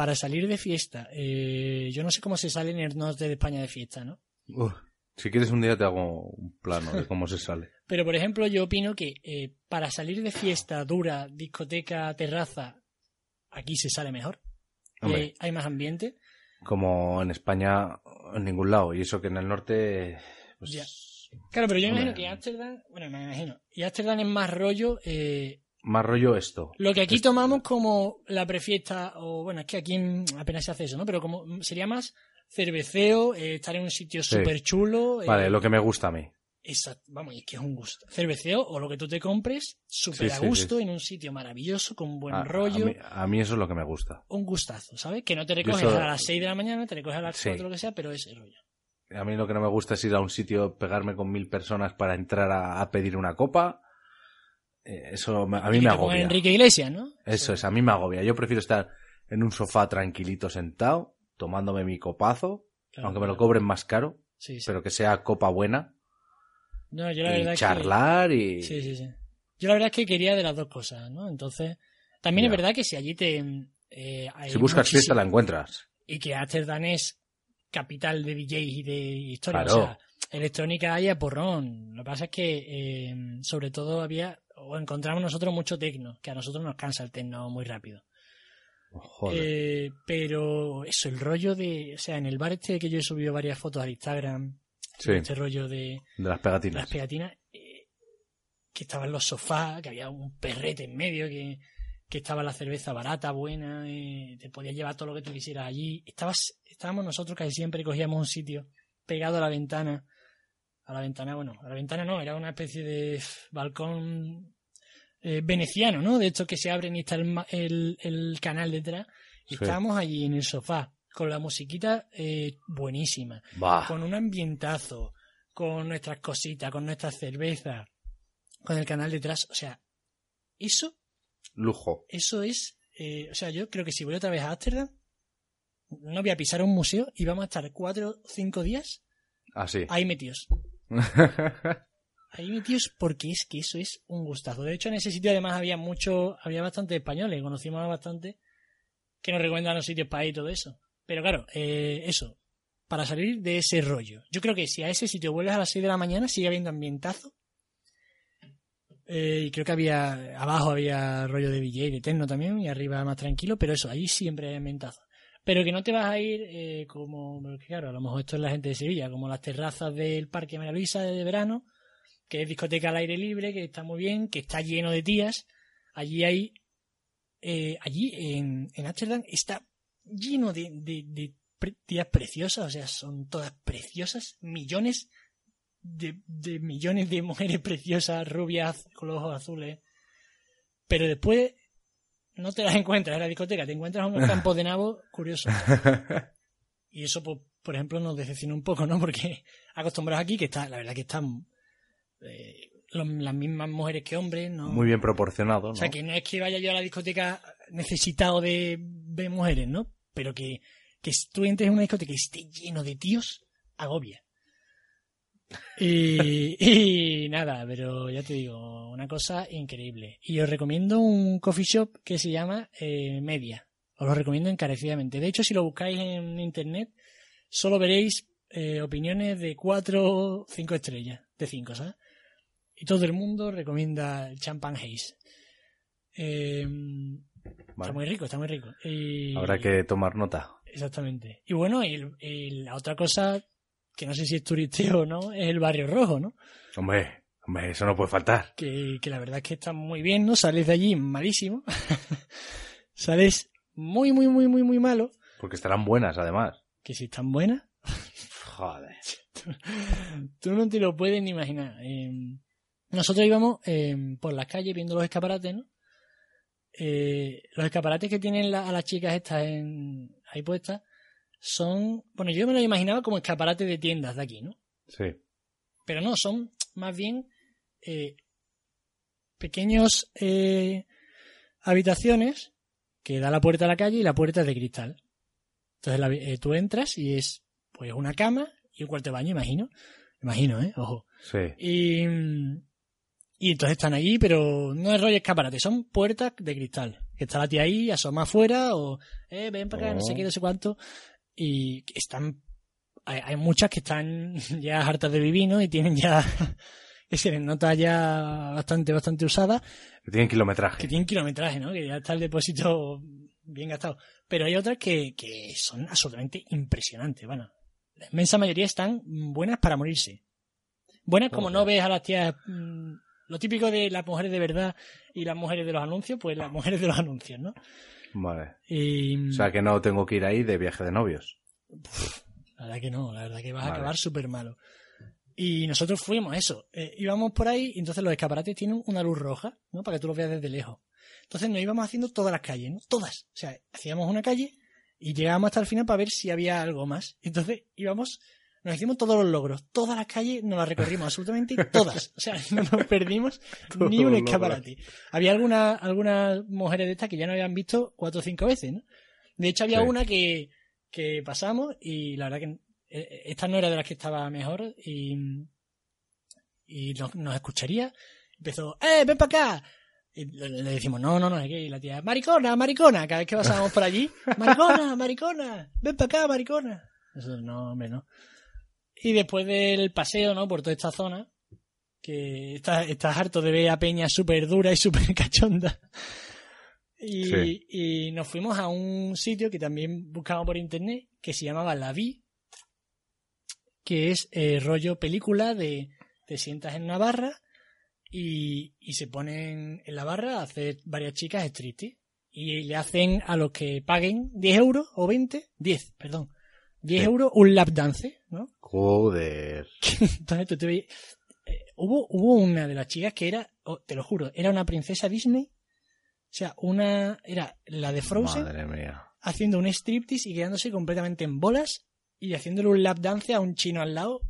B: para salir de fiesta, eh, yo no sé cómo se sale en el norte de España de fiesta, ¿no?
C: Uf, si quieres un día te hago un plano de cómo se sale. <laughs>
B: Pero, por ejemplo, yo opino que eh, para salir de fiesta dura, discoteca, terraza, aquí se sale mejor.
C: Hombre.
B: hay, hay más ambiente.
C: Como en España, en ningún lado. Y eso que en el norte, pues,
B: Ya. Claro, pero yo me imagino que Ámsterdam, bueno, me imagino, y Ámsterdam es más rollo, eh,
C: más rollo esto.
B: lo que aquí
C: Esto-
B: tomamos como la prefiesta, o bueno, es que aquí en- apenas se hace eso, ¿no? Pero como sería más cerveceo, eh, estar en un sitio
C: Sí.
B: súper chulo.
C: Vale, lo que me gusta a mí.
B: Exacto, vamos, y es que es un gusto. Cerveceo o lo que tú te compres, súper
C: Sí,
B: a gusto,
C: sí.
B: en un sitio maravilloso, con buen
C: A-
B: rollo.
C: A, mí, a mí eso es lo que me gusta.
B: un gustazo, ¿sabes? Que no te recoges
C: eso-
B: a las 6 de la mañana, te recoges a las
C: Sí.
B: 4 lo que sea, pero ese rollo.
C: A mí lo que no me gusta es ir a un sitio, pegarme con mil personas para entrar a, a pedir una copa. Eh, Eso a mí
B: Y
C: me agobia.
B: Enrique Iglesias, ¿no?
C: Eso es, a mí me agobia. Yo prefiero estar en un sofá tranquilito sentado, tomándome mi copazo,
B: Claro,
C: aunque me lo cobren más caro,
B: Sí, sí.
C: pero que sea copa buena,
B: No, yo la
C: y charlar y...
B: Sí, sí, sí. Yo la verdad es que quería de las dos cosas, ¿no? Entonces, también es verdad que si allí te... eh, hay
C: Si buscas
B: muchísimo-
C: fiesta la encuentras.
B: Y que Ámsterdam es capital de DJs y de historia.
C: Claro.
B: O sea, electrónica hay a porrón. Lo que pasa es que, eh, sobre todo, había... O encontramos nosotros mucho tecno, que a nosotros nos cansa el tecno muy rápido.
C: Joder.
B: Eh, pero eso, el rollo de. O sea, en el bar este que yo he subido varias fotos al Instagram,
C: sí,
B: este rollo de
C: de las
B: las
C: pegatinas.
B: pegatinas, eh, que estaban los sofás, que había un perrete en medio, que, que estaba la cerveza barata, buena, eh, te podías llevar todo lo que tú quisieras allí. Estabas, estábamos nosotros casi siempre, cogíamos un sitio pegado a la ventana. A la ventana, bueno, a la ventana no, era una especie de balcón eh, veneciano, ¿no? De estos que se abren y está el, el, el canal detrás. Y
C: Sí.
B: estábamos allí en el sofá, con la musiquita eh, buenísima,
C: Bah,
B: con un ambientazo, con nuestras cositas, con nuestras cervezas, con el canal detrás. O sea, eso,
C: lujo.
B: eso es. eh, o sea, yo creo que si voy otra vez a Ámsterdam, no voy a pisar un museo y vamos a estar cuatro o cinco días
C: Así.
B: ahí metidos. <laughs> Ahí metidos porque es que eso es un gustazo. De hecho, en ese sitio además había mucho, había bastante españoles, conocimos a bastante que nos recomiendan los sitios para ir y todo eso. Pero claro, eh, eso, para salir de ese rollo. Yo creo que si a ese sitio vuelves a las 6 de la mañana sigue habiendo ambientazo. Eh, y creo que había, abajo había rollo de DJ, de techno también, y arriba más tranquilo, pero eso, ahí siempre hay ambientazo. Pero que no te vas a ir eh, como, claro, a lo mejor esto es la gente de Sevilla, como las terrazas del Parque María Luisa de verano, que es discoteca al aire libre, que está muy bien, que está lleno de tías. Allí hay, eh, allí en, en Ámsterdam está lleno de, de, de pre- tías preciosas, o sea, son todas preciosas, millones de, de millones de mujeres preciosas, rubias, con los ojos azules. Pero después no te las encuentras en la discoteca, te encuentras unos campos de nabo curiosos. <laughs> Y eso, pues, por ejemplo, nos decepciona un poco, ¿no? Porque <laughs> acostumbrados aquí, que está, la verdad que están eh, lo- las mismas mujeres que hombres, ¿no?
C: Muy bien proporcionado, ¿no?
B: O sea, que no es que vaya yo a la discoteca necesitado de, de mujeres, ¿no? Pero que, que tú entres en una discoteca que esté lleno de tíos, agobia. Y, <laughs> y nada, pero ya te digo, una cosa increíble. Y os recomiendo un coffee shop que se llama eh, Media. Os lo recomiendo encarecidamente. De hecho, si lo buscáis en internet, solo veréis eh, opiniones de 4 o 5 estrellas, de 5, ¿sabes? Y todo el mundo recomienda el Champagne Haze. Eh, Está muy rico, está muy rico. Y-
C: Habrá que tomar nota.
B: Exactamente. Y bueno, y, el- y la otra cosa, que no sé si es turisteo o no, es el barrio rojo, ¿no?
C: Hombre, hombre, eso no puede faltar.
B: Que, que la verdad es que está muy bien, ¿no? Sales de allí malísimo. <laughs> Sales muy, muy, muy, muy, muy malo.
C: Porque estarán buenas, además.
B: Que si están buenas,
C: Joder. <laughs>
B: tú no te lo puedes ni imaginar. Eh, nosotros íbamos eh, por las calles viendo los escaparates, ¿no? Eh, los escaparates que tienen la- a las chicas estas en, ahí puestas son, bueno, yo me lo imaginaba como escaparates de tiendas de aquí, ¿no?
C: Sí.
B: Pero no, son más bien eh, pequeños eh, habitaciones que da la puerta a la calle y la puerta es de cristal. Entonces la- tú entras y es pues una cama y un cuarto de baño, imagino. Imagino, ¿eh? Ojo.
C: Sí.
B: Y, mm, y entonces están allí, pero no es rollo escaparate, son puertas de cristal. Que está la tía ahí, asoma afuera, o eh, ven para acá, no sé
C: Oh.
B: qué, no sé cuánto. Y están. Hay, hay muchas que están <laughs> ya hartas de vivir, ¿no? Y tienen ya. <laughs> que se les nota ya bastante, bastante usada,
C: Que tienen kilometraje.
B: que tienen kilometraje, ¿no? Que ya está el depósito bien gastado. Pero hay otras que, que son absolutamente impresionantes, bueno. La inmensa mayoría están buenas para morirse. Buenas como no
C: Joder.
B: ves a las tías... Lo típico de las mujeres de verdad y las mujeres de los anuncios, pues las mujeres de los anuncios, ¿no?
C: Vale.
B: Y
C: O sea que no tengo que ir ahí de viaje de novios.
B: la verdad que no, la verdad que vas a acabar súper malo. Y nosotros fuimos eso. eh, íbamos por ahí y entonces los escaparates tienen una luz roja, ¿no? Para que tú los veas desde lejos. Entonces nos íbamos haciendo todas las calles, ¿no? Todas. O sea, hacíamos una calle y llegábamos hasta el final para ver si había algo más. Entonces íbamos, nos hicimos todos los logros. Todas las calles nos las recorrimos, absolutamente todas. O sea, <laughs> no nos perdimos ni un escaparate. Había algunas algunas mujeres de estas que ya no habían visto cuatro o cinco veces, ¿no? De hecho, había
C: Sí.
B: una que, que pasamos y la verdad que eh, esta no era de las que estaba mejor y, y nos, nos escucharía. Empezó, ¡eh, ven para acá! Y le, decimos, no, no, no, es que la tía, maricona, maricona, cada vez que pasábamos por allí, maricona, maricona, ven para acá, maricona. Eso no, hombre, no. Y después del paseo, ¿no? Por toda esta zona, que estás, estás harto de ver a Peña súper dura y súper <laughs> cachonda. Y,
C: Sí.
B: y nos fuimos a un sitio que también buscamos por internet, que se llamaba La Vi, que es eh, rollo película de te sientas en una barra y, y se ponen en la barra a hacer varias chicas striptease y le hacen a los que paguen 10 euros o 20, 10, perdón, 10
C: Sí.
B: euros un lap dance, ¿no?
C: Joder. <laughs>
B: Entonces tú te veías- eh, hubo, hubo una de las chicas que era, oh, te lo juro, era una princesa Disney. O sea, una, era la de Frozen
C: Madre mía.
B: haciendo un striptease y quedándose completamente en bolas y haciéndole un lap dance a un chino al lado.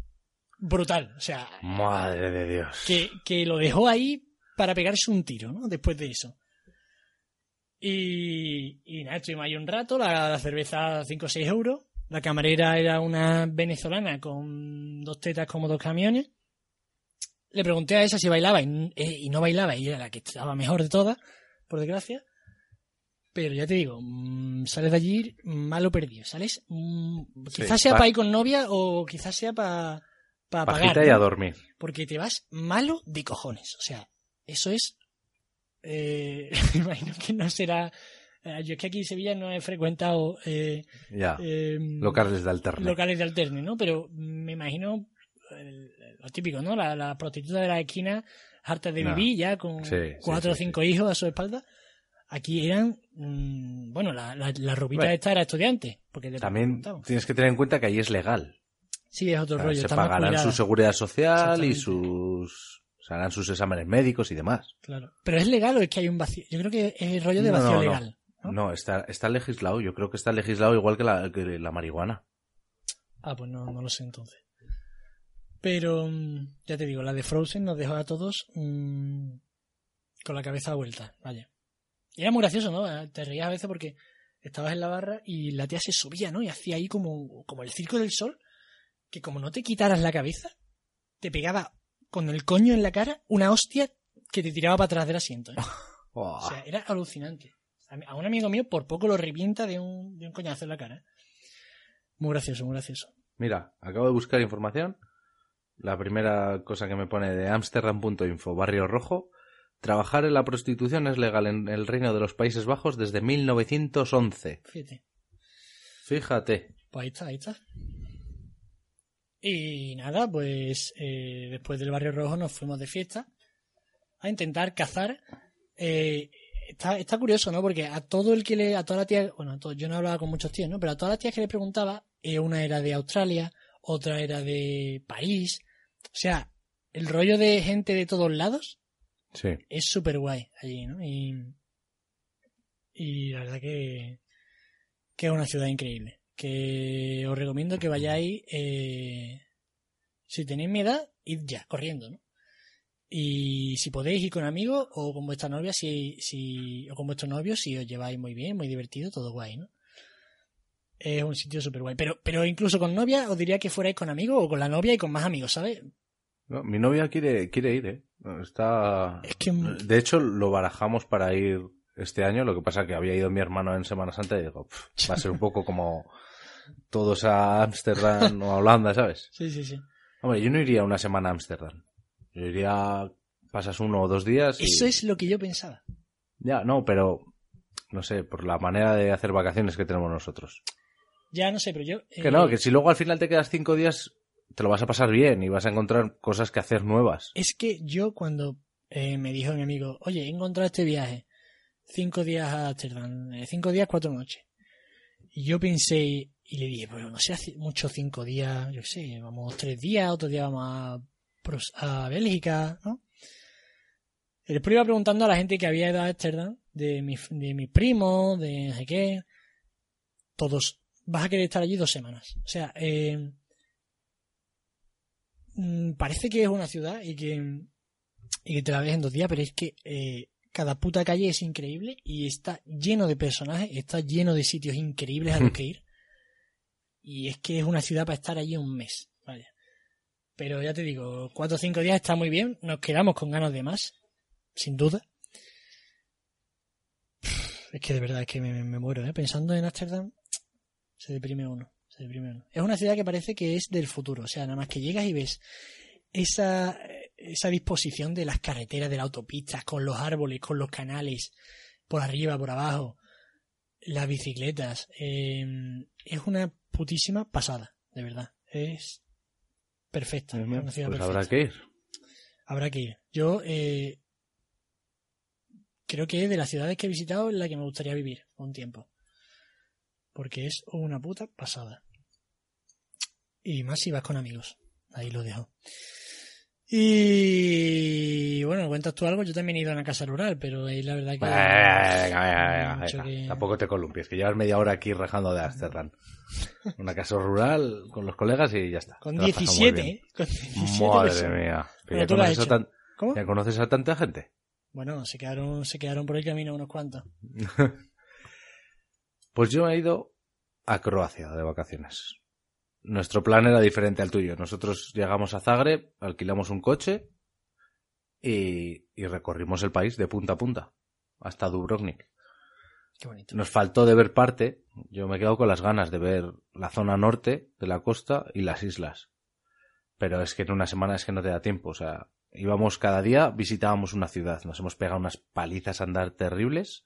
B: Brutal. O sea,
C: Madre de Dios.
B: que, que lo dejó ahí para pegarse un tiro, ¿no? Después de eso. Y, y nada, estuvimos ahí un rato, la, la cerveza 5 o 6 euros. La camarera era una venezolana con dos tetas como dos camiones. Le pregunté a esa si bailaba y, eh, y no bailaba, y era la que estaba mejor de todas, por desgracia. Pero ya te digo, mm, sales de allí malo perdido. Sales, mm,
C: Sí,
B: quizás sea
C: pa-
B: para ir con novia o quizás sea para pa pagar.
C: Y a dormir.
B: porque te vas malo de cojones. O sea, eso es. Eh, me <laughs> imagino que no será. Eh, yo es que aquí en Sevilla no he frecuentado eh,
C: Ya.
B: eh,
C: Locales de alterne.
B: locales de alterne, ¿no? Pero me imagino el- lo típico, ¿no? La, la prostituta de la esquina, hartas de
C: No.
B: vivir ya con
C: Sí, sí,
B: cuatro o cinco hijos a su espalda. Aquí eran. mm, bueno, la, la, la rubita
C: Bueno.
B: esta era estudiante. Porque
C: También tienes que tener en cuenta que ahí es legal.
B: Sí, es otro
C: O sea,
B: rollo.
C: se pagarán su seguridad social y sus. Harán sus exámenes médicos y demás.
B: Claro. ¿Pero es legal o es que hay un vacío? Yo creo que es el rollo de vacío
C: no, no.
B: legal. ¿No?
C: No, está, está legislado. Yo creo que está legislado igual que la, que la marihuana.
B: Ah, pues no, no lo sé entonces. Pero, mm, ya te digo, la de Frozen nos dejó a todos mm, con la cabeza vuelta, vaya. Y era muy gracioso, ¿no? Te reías a veces porque estabas en la barra y la tía se subía, ¿no? Y hacía ahí como, como el circo del sol, que como no te quitaras la cabeza, te pegaba con el coño en la cara una hostia que te tiraba para atrás del asiento. ¿eh? <laughs>
C: Buah.
B: O sea, era alucinante. A un amigo mío por poco lo revienta de un, de un coñazo en la cara. Muy gracioso, muy gracioso.
C: Mira, acabo de buscar información. La primera cosa que me pone de Amsterdam.info, Barrio Rojo. Trabajar en la prostitución es legal en el Reino de los Países Bajos desde 1911.
B: Fíjate.
C: Fíjate.
B: Pues ahí está, ahí está. Y nada, pues eh, después del Barrio Rojo nos fuimos de fiesta a intentar cazar. Eh, está, está curioso, ¿no? Porque a todo el que le, a todas las tías, bueno, a todos, yo no hablaba con muchos tíos, ¿no? Pero a todas las tías que le preguntaba, eh, una era de Australia, otra era de París. O sea, el rollo de gente de todos lados
C: Sí.
B: es súper guay allí, ¿no? Y, y la verdad que, que es una ciudad increíble. Que os recomiendo que vayáis, eh, si tenéis mi edad, id ya, corriendo, ¿no? Y si podéis ir con amigos o con vuestra novia, si, si, o con vuestro novio, si os lleváis muy bien, muy divertido, todo guay, ¿no? Es un sitio súper guay. Pero, pero incluso con novia os diría que fuerais con amigos o con la novia y con más amigos, ¿sabes?
C: No, mi novia quiere, quiere ir, ¿eh? Está...
B: Es que
C: De hecho, lo barajamos para ir este año. Lo que pasa que había ido mi hermano en Semana Santa y digo, "Pf, va a ser un <laughs> poco como todos a Ámsterdam o a Holanda, ¿sabes?
B: Sí, sí, sí.
C: Hombre, yo no iría una semana a Ámsterdam. Yo iría, pasas uno o dos días y...
B: Eso es lo que yo pensaba.
C: Ya, no, pero... No sé, por la manera de hacer vacaciones que tenemos nosotros.
B: Ya no sé, pero yo.
C: Que
B: eh,
C: no, que si luego al final te quedas cinco días, te lo vas a pasar bien y vas a encontrar cosas que hacer nuevas.
B: Es que yo cuando eh, me dijo mi amigo, oye, he encontrado este viaje, cinco días a Amsterdam, eh, cinco días, cuatro noches. Y yo pensé y le dije, pues no sé, hace mucho cinco días, yo sé, vamos tres días, otro día vamos a, a Bélgica, ¿no? Y después iba preguntando a la gente que había ido a Amsterdam, de mi, de mis primos, de no sé qué, todos, vas a querer estar allí dos semanas. O sea, eh, mm, parece que es una ciudad y que, y que te la ves en dos días, pero es que eh, cada puta calle es increíble y está lleno de personajes, está lleno de sitios increíbles a los <laughs> que ir. Y es que es una ciudad para estar allí un mes. Pero ya te digo, cuatro o cinco días está muy bien, nos quedamos con ganas de más, sin duda. Es que de verdad es que me, me- me muero, ¿eh? Pensando en Ámsterdam, se deprime uno. Se deprime uno. Es una ciudad que parece que es del futuro. O sea, nada más que llegas y ves esa, esa disposición de las carreteras, de las autopistas, con los árboles, con los canales, por arriba, por abajo, las bicicletas. eh, es una putísima pasada, de verdad. Es perfecta. es una ciudad
C: Pues
B: perfecta.
C: habrá que ir.
B: Habrá que ir. Yo eh, creo que es de las ciudades que he visitado en la que me gustaría vivir un tiempo. Porque es una puta pasada. Y más si vas con amigos. Ahí lo dejo. Y bueno, cuentas tú algo. Yo también he ido a una casa rural, pero ahí la verdad que.
C: Venga, venga, venga,
B: que-
C: Tampoco te columpies, que llevas media hora aquí rajando de Amsterdam. Una casa rural con los colegas y ya está.
B: Con
C: Te lo has pasado muy
B: 17,
C: bien.
B: ¿eh? Con 17
C: Madre
B: personas.
C: mía.
B: Bueno,
C: ya, conoces a tan-
B: ¿Cómo?
C: ya conoces a tanta gente.
B: Bueno, se quedaron, se quedaron por el camino unos cuantos. <laughs>
C: Pues yo he ido a Croacia de vacaciones. Nuestro plan era diferente al tuyo. Nosotros llegamos a Zagreb, alquilamos un coche y, y recorrimos el país de punta a punta hasta Dubrovnik.
B: Qué bonito.
C: Nos faltó de ver parte. Yo me he quedado con las ganas de ver la zona norte de la costa y las islas. Pero es que en una semana es que no te da tiempo. O sea, íbamos cada día, visitábamos una ciudad. Nos hemos pegado unas palizas a andar terribles.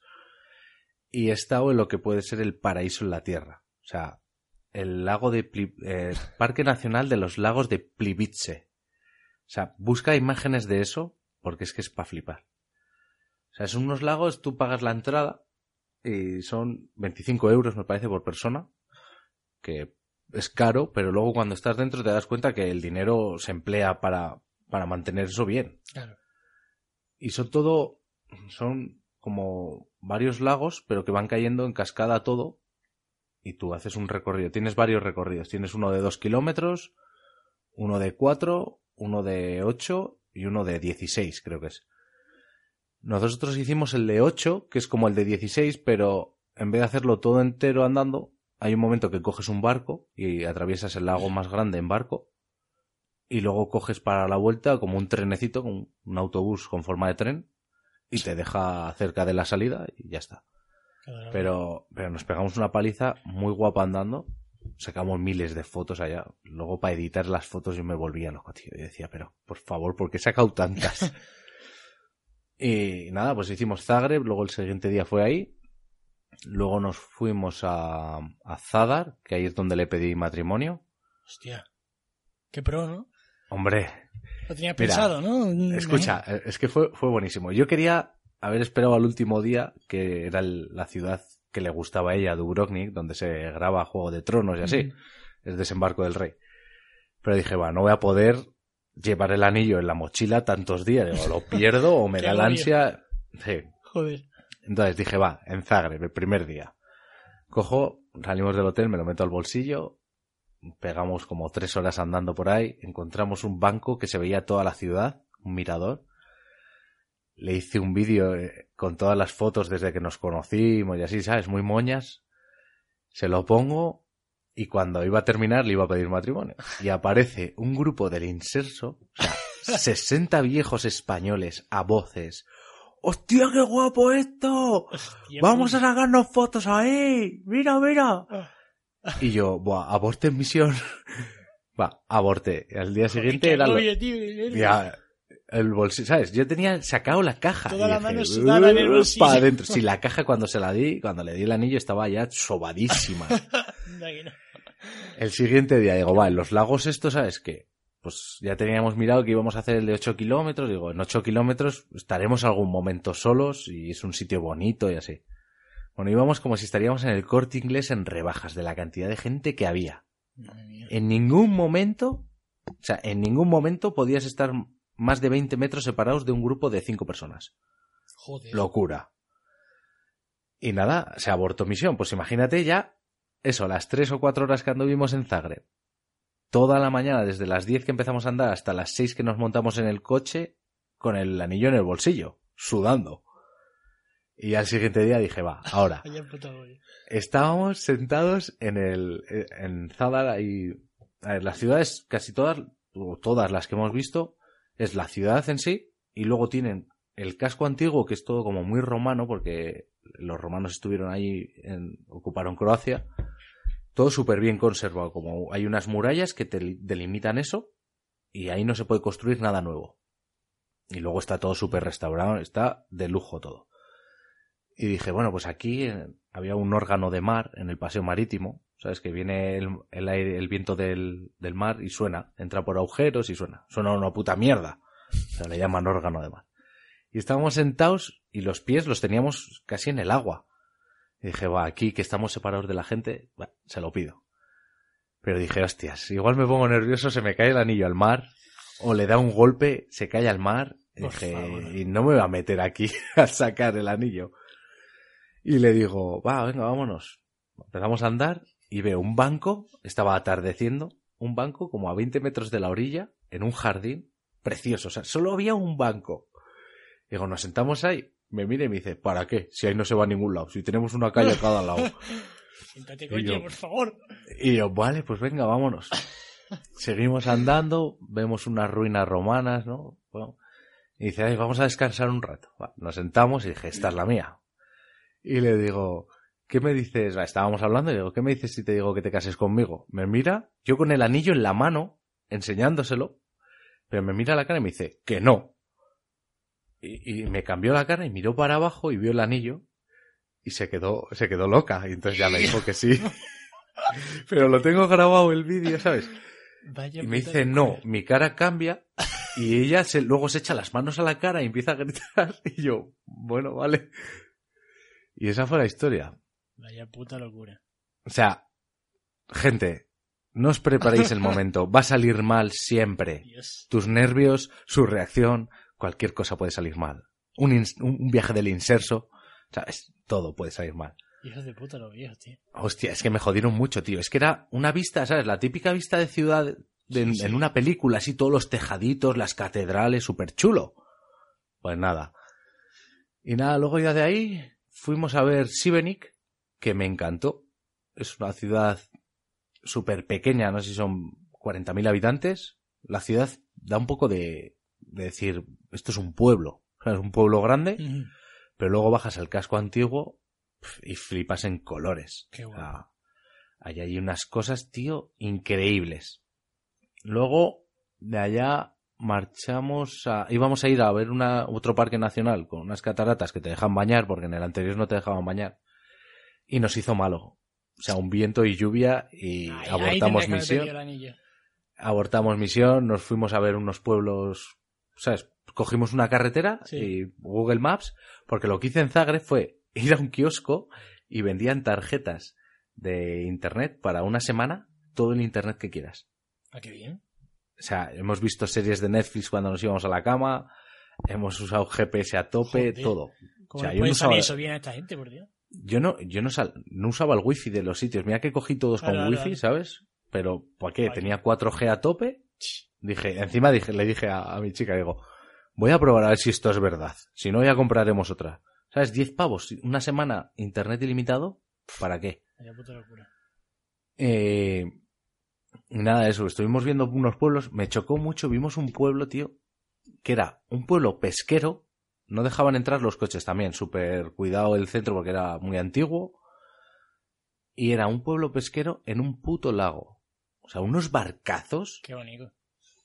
C: Y he estado en lo que puede ser el paraíso en la tierra. O sea, el lago de Pli- eh, Parque Nacional de los Lagos de Plivice. O sea, busca imágenes de eso porque es que es para flipar. O sea, son unos lagos, tú pagas la entrada y son 25 euros, me parece, por persona, que es caro, pero luego cuando estás dentro te das cuenta que el dinero se emplea para, para mantener eso bien.
B: Claro.
C: Y son todo, son como varios lagos, pero que van cayendo en cascada todo, y tú haces un recorrido. Tienes varios recorridos. Tienes uno de dos kilómetros, uno de cuatro, uno de ocho y uno de 16, creo que es. Nosotros hicimos el de 8, que es como el de 16, pero en vez de hacerlo todo entero andando, hay un momento que coges un barco y atraviesas el lago más grande en barco. Y luego coges para la vuelta como un trenecito, un, un autobús con forma de tren, y te deja cerca de la salida y ya está. Pero, pero nos pegamos una paliza muy guapa andando. Sacamos miles de fotos allá. Luego para editar las fotos yo me volvía loco, tío. Y decía, pero por favor, ¿por qué he sacado tantas? <laughs> y nada, pues hicimos Zagreb. Luego el siguiente día fue ahí. Luego nos fuimos a, a Zadar, que ahí es donde le pedí matrimonio.
B: Hostia. Qué pro, ¿no?
C: Hombre,
B: Lo tenía
C: Mira,
B: pensado, ¿no?
C: Escucha, eh, es que fue, fue buenísimo. Yo quería haber esperado al último día, que era el- la ciudad que le gustaba a ella, Dubrovnik, donde se graba Juego de Tronos y así, el desembarco del rey. Pero dije, va, no voy a poder llevar el anillo en la mochila tantos días. Digo, lo pierdo o me <laughs> da la ansia. Sí.
B: Joder.
C: Entonces dije, va, en Zagreb, el primer día. Cojo, salimos del hotel, me lo meto al bolsillo, pegamos como tres horas andando por ahí, encontramos un banco que se veía toda la ciudad, un mirador. Le hice un vídeo eh, con todas las fotos desde que nos conocimos y así, ¿sabes? Muy moñas. Se lo pongo y cuando iba a terminar le iba a pedir matrimonio. Y aparece un grupo del inserso, o sea, <laughs> 60 viejos españoles a voces. ¡Hostia, qué guapo esto!
B: Hostia
C: Vamos a sacarnos fotos ahí. Mira, mira. Y yo, buah, aborté en misión. <laughs> Va, aborté. Al día siguiente era lo- ya, el bolsillo, ¿sabes? Yo tenía sacado la caja.
B: Toda la
C: dije,
B: mano sudada en el
C: "Uh,
B: bolsillo".
C: pa' adentro. Sí, la <laughs> caja cuando se la di, cuando le di el anillo estaba ya sobadísima.
B: No.
C: el siguiente día digo, va, en los lagos estos, ¿sabes qué? Pues ya teníamos mirado que íbamos a hacer el de 8 kilómetros. Digo, en 8 kilómetros estaremos algún momento solos y es un sitio bonito y así. Bueno, íbamos como si estaríamos en el corte inglés en rebajas de la cantidad de gente que había. En ningún momento, o sea, en ningún momento podías estar más de 20 metros separados de un grupo de 5 personas.
B: Joder.
C: Locura. Y nada, se abortó misión. Pues imagínate ya, eso, las 3 o 4 horas que anduvimos en Zagreb. Toda la mañana, desde las 10 que empezamos a andar hasta las 6 que nos montamos en el coche, con el anillo en el bolsillo, sudando. Y al siguiente día dije, va, <laughs> ahora. Estábamos sentados en el en Zadar y a ver, las ciudades casi todas o todas las que hemos visto es la ciudad en sí y luego tienen el casco antiguo que es todo como muy romano porque los romanos estuvieron ahí en, ocuparon Croacia todo súper bien conservado como hay unas murallas que te li- delimitan eso y ahí no se puede construir nada nuevo. Y luego está todo súper restaurado está de lujo todo. Y dije, bueno, pues aquí eh, había un órgano de mar en el paseo marítimo, ¿sabes? Que viene el, el aire, el viento del, del mar y suena, entra por agujeros y suena. Suena una puta mierda. O sea, le llaman órgano de mar. Y estábamos sentados y los pies los teníamos casi en el agua. Y dije, va, aquí que estamos separados de la gente, va, se lo pido. Pero dije, hostias, igual me pongo nervioso, se me cae el anillo al mar, o le da un golpe, se cae al mar. Y dije,
B: favor.
C: y no me va a meter aquí <laughs> a sacar el anillo. Y le digo, va, venga, vámonos. Empezamos a andar y veo un banco, estaba atardeciendo, un banco como a 20 metros de la orilla, en un jardín, precioso. O sea, solo había un banco. Digo, nos sentamos ahí. Me mira y me dice, ¿para qué? Si ahí no se va a ningún lado, si tenemos una calle a cada lado. <laughs>
B: Siéntate, coño,
C: yo-
B: por favor.
C: Y yo, vale, pues venga, vámonos. Seguimos andando, vemos unas ruinas romanas, ¿no? Bueno, y dice, "Ay, vamos a descansar un rato. Nos sentamos y dije, esta es la mía. Y le digo, ¿qué me dices? Va, estábamos hablando y digo, ¿qué me dices si te digo que te cases conmigo? Me mira, yo con el anillo en la mano, enseñándoselo, pero me mira la cara y me dice, que no. Y, y me cambió la cara y miró para abajo y vio el anillo y se quedó, se quedó loca. Y entonces ya me dijo que sí. <laughs> Pero lo tengo grabado el vídeo, ¿sabes?
B: Vaya
C: Y me dice, no, mi cara cambia. Y ella se, luego se echa las manos a la cara y empieza a gritar. <laughs> Y yo, bueno, vale. Y esa fue la historia.
B: Vaya puta locura.
C: O sea, gente, no os preparéis el <laughs> momento. Va a salir mal siempre.
B: Dios.
C: Tus nervios, su reacción, cualquier cosa puede salir mal. Un, un viaje del inserso, ¿sabes? Todo puede salir mal.
B: Hijos de puta los viejos, tío.
C: Hostia, es que me jodieron mucho, tío. Es que era una vista, ¿sabes? La típica vista de ciudad de- en,
B: sí.
C: en una película, así todos los tejaditos, las catedrales, súper chulo. Pues nada. Y nada, luego ya de ahí fuimos a ver Sibenik, que me encantó. Es una ciudad súper pequeña, no sé si son 40.000 habitantes. La ciudad da un poco de, de decir, esto es un pueblo. O sea, es un pueblo grande, pero luego bajas al casco antiguo y flipas en colores.
B: Qué
C: O
B: guapo.
C: sea, ahí hay unas cosas, tío, increíbles. Luego, de allá marchamos a... íbamos a ir a ver una, otro parque nacional con unas cataratas que te dejan bañar, porque en el anterior no te dejaban bañar. Y nos hizo malo. O sea, un viento y lluvia y
B: Ahí-
C: abortamos misión abortamos misión, nos fuimos a ver unos pueblos, ¿sabes? Cogimos una carretera
B: Sí.
C: y Google Maps, porque lo que hice en Zagreb fue <laughs> ir a un kiosco y vendían tarjetas de internet para una semana, todo el internet que quieras.
B: Ah, qué bien.
C: O sea, hemos visto series de Netflix cuando nos íbamos a la cama, hemos usado GPS a tope,
B: Joder.
C: todo.
B: ¿Cómo
C: O sea,
B: puede salir eso bien a esta gente, por Dios?
C: Yo no, yo no, sal- no usaba el wifi de los sitios. Mira que cogí todos con wifi. ¿sabes? Pero, ¿por qué? Tenía 4G a tope Dije, encima dije, le dije a, a mi chica, digo, voy a probar a ver si esto es verdad. Si no, ya compraremos otra. ¿Sabes? 10 pavos, una semana, internet ilimitado, ¿para qué?
B: Vaya puta locura.
C: Eh, nada de eso, estuvimos viendo unos pueblos, me chocó mucho, vimos un pueblo, tío, que era un pueblo pesquero, no dejaban entrar los coches también, súper cuidado el centro porque era muy antiguo, y era un pueblo pesquero en un puto lago. O sea, unos barcazos
B: Qué bonito.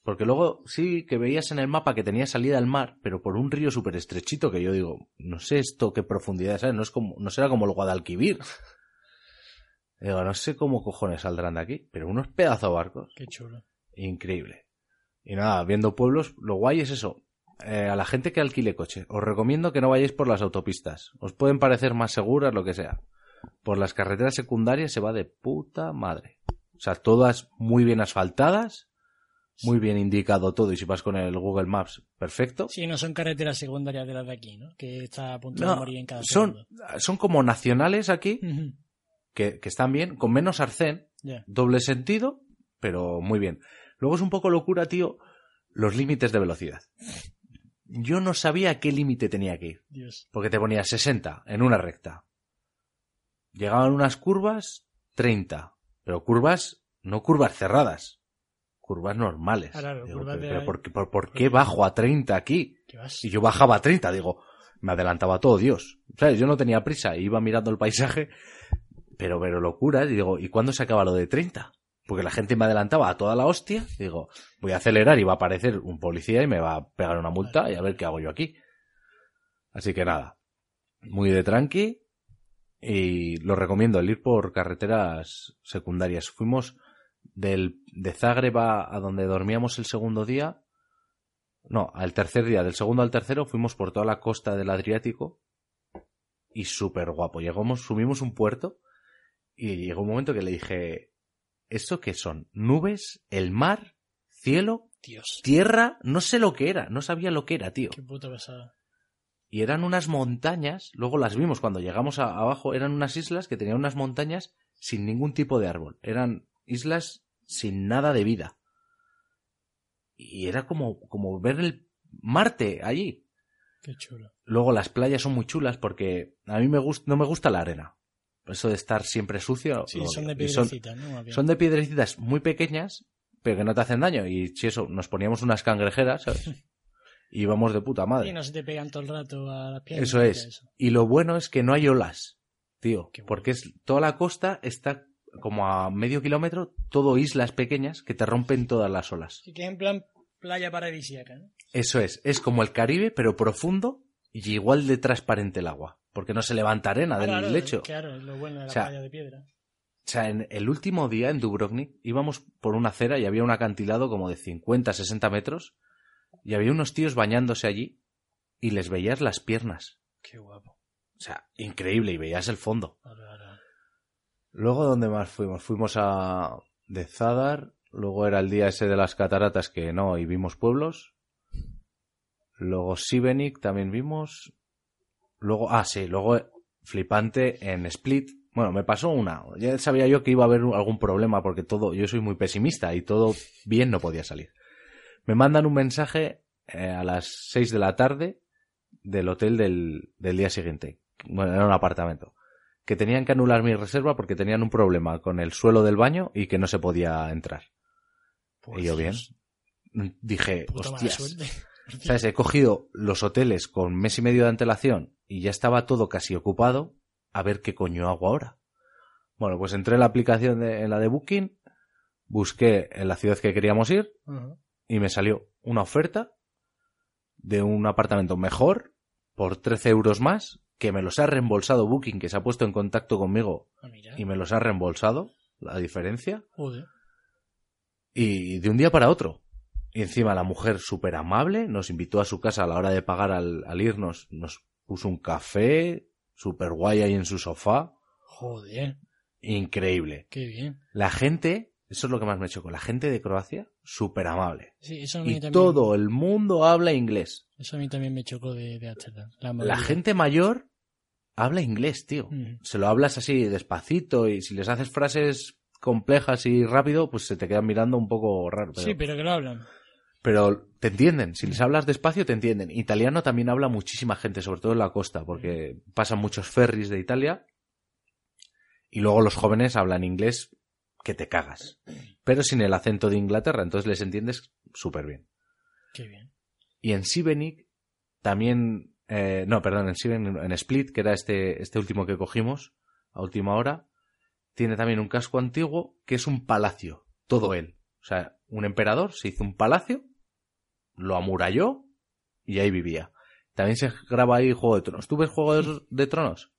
C: porque luego sí que veías en el mapa que tenía salida al mar, pero por un río súper estrechito que yo digo, no sé esto qué profundidad es, no es como, no será como el Guadalquivir. <laughs> Digo, no sé cómo cojones saldrán de aquí, pero unos pedazos de barcos.
B: Qué chulo.
C: Increíble. Y nada, viendo pueblos, lo guay es eso. Eh, a la gente que alquile coche, os recomiendo que no vayáis por las autopistas. Os pueden parecer más seguras, lo que sea. Por las carreteras secundarias se va de puta madre. O sea, todas muy bien asfaltadas, muy bien indicado todo. Y si vas con el Google Maps, perfecto.
B: Sí, no son carreteras secundarias de las de aquí, ¿no? Que está a punto de morir en cada
C: son,
B: segundo.
C: son como nacionales aquí, que, que están bien, con menos arcén, doble sentido, pero muy bien. Luego es un poco locura, tío, los límites de velocidad. Yo no sabía a qué límite tenía que ir,
B: Dios.
C: porque te ponía 60 en una recta. Llegaban unas curvas, 30, pero curvas, no curvas cerradas, curvas normales.
B: Ah, claro,
C: Digo, pero,
B: de-
C: ¿por, qué- por- por qué bajo a 30 aquí? Y yo bajaba a 30, digo, me adelantaba todo Dios. ¿Sabes? Yo no tenía prisa, iba mirando el paisaje, pero, pero locura, y digo, ¿y cuándo se acaba lo de 30? Porque la gente me adelantaba a toda la hostia, digo, voy a acelerar y va a aparecer un policía y me va a pegar una multa y a ver qué hago yo aquí. Así que nada, muy de tranqui y lo recomiendo, el ir por carreteras secundarias. Fuimos del, de Zagreb a, donde dormíamos el segundo día, no, al tercer día, del segundo al tercero, fuimos por toda la costa del Adriático y súper guapo. Llegamos, subimos un puerto y llegó un momento que le dije, ¿esto qué son? ¿Nubes? ¿El mar? ¿Cielo?
B: Dios.
C: ¿Tierra? No sé lo que era, no sabía lo que era, tío.
B: Qué puta pasada.
C: Y eran unas montañas, luego las vimos cuando llegamos a- abajo, eran unas islas que tenían unas montañas sin ningún tipo de árbol. Eran islas sin nada de vida. Y era como, como ver el Marte allí.
B: Qué chulo.
C: Luego las playas son muy chulas porque a mí me gusta, no me gusta la arena. Eso de estar siempre sucio.
B: Sí, son de.
C: Y son,
B: piedrecitas,
C: son de piedrecitas muy pequeñas, pero que no te hacen daño. Y si eso, nos poníamos unas cangrejeras, ¿sabes? <laughs> Y íbamos de puta madre.
B: Y no se te pegan todo el rato a las piernas.
C: Eso es.
B: eso.
C: Y lo bueno es que no hay olas, tío.
B: Qué.
C: Porque es toda la costa está como a medio kilómetro, todo islas pequeñas que te rompen todas las olas.
B: Así que en plan playa paradisíaca, ¿no?
C: Eso es. Es como el Caribe, pero profundo y igual de transparente el agua. Porque no se levanta arena del
B: Claro,
C: lecho.
B: Claro, es lo bueno de la
C: O sea,
B: playa de piedra.
C: O sea, en el último día en Dubrovnik íbamos por una acera y había un acantilado como de 50, 60 metros y había unos tíos bañándose allí y les veías las piernas.
B: Qué guapo.
C: O sea, increíble y veías el fondo.
B: Ahora, ahora.
C: Luego, ¿dónde más fuimos? Fuimos a de Zadar, luego era el día ese de las cataratas que no, y vimos pueblos. Luego Sibenik también vimos. Luego, ah, sí, luego eh, flipante en Split. Bueno, me pasó una. Ya sabía yo que iba a haber algún problema porque todo, yo soy muy pesimista y todo bien no podía salir. Me mandan un mensaje eh, a las 6 de la tarde del hotel del, del día siguiente. Bueno, era un apartamento. Que tenían que anular mi reserva porque tenían un problema con el suelo del baño y que no se podía entrar.
B: Pues
C: y yo bien.
B: Dios,
C: Dije, hostias. ¿Sabes? He cogido los hoteles con mes y medio de antelación y ya estaba todo casi ocupado. A ver qué coño hago ahora. Bueno, pues entré en la aplicación de, en la de Booking, busqué en la ciudad que queríamos ir y me salió una oferta de un apartamento mejor por 13 euros más que me los ha reembolsado Booking, que se ha puesto en contacto conmigo
B: Ah,
C: y me los ha reembolsado, la diferencia,
B: Joder.
C: y de un día para otro. Y encima la mujer súper amable, nos invitó a su casa a la hora de pagar al, al irnos, nos puso un café, súper guay ahí en su sofá,
B: Joder.
C: increíble.
B: Qué bien.
C: La gente, eso es lo que más me chocó, la gente de Croacia, súper amable.
B: Sí, eso a mí
C: Y
B: también.
C: todo el mundo habla inglés.
B: Eso a mí también me chocó de, de Amsterdam. La,
C: gente mayor habla inglés, tío. Se lo hablas así despacito y si les haces frases complejas y rápido, pues se te quedan mirando un poco raro. Pero,
B: Sí, pero que lo hablan.
C: Pero te entienden. Si les hablas despacio, te entienden. Italiano también habla muchísima gente, sobre todo en la costa, porque pasan muchos ferries de Italia. Y luego los jóvenes hablan inglés que te cagas. Pero sin el acento de Inglaterra, entonces les entiendes súper bien.
B: Qué bien.
C: Y en Sibenik también, eh, no, perdón, en Sibenik, en Split, que era este, este último que cogimos a última hora, tiene también un casco antiguo que es un palacio, todo él. O sea, un emperador se hizo un palacio, lo amuralló y ahí vivía. También se graba ahí Juego de Tronos. ¿Tú ves Juego de, de Tronos?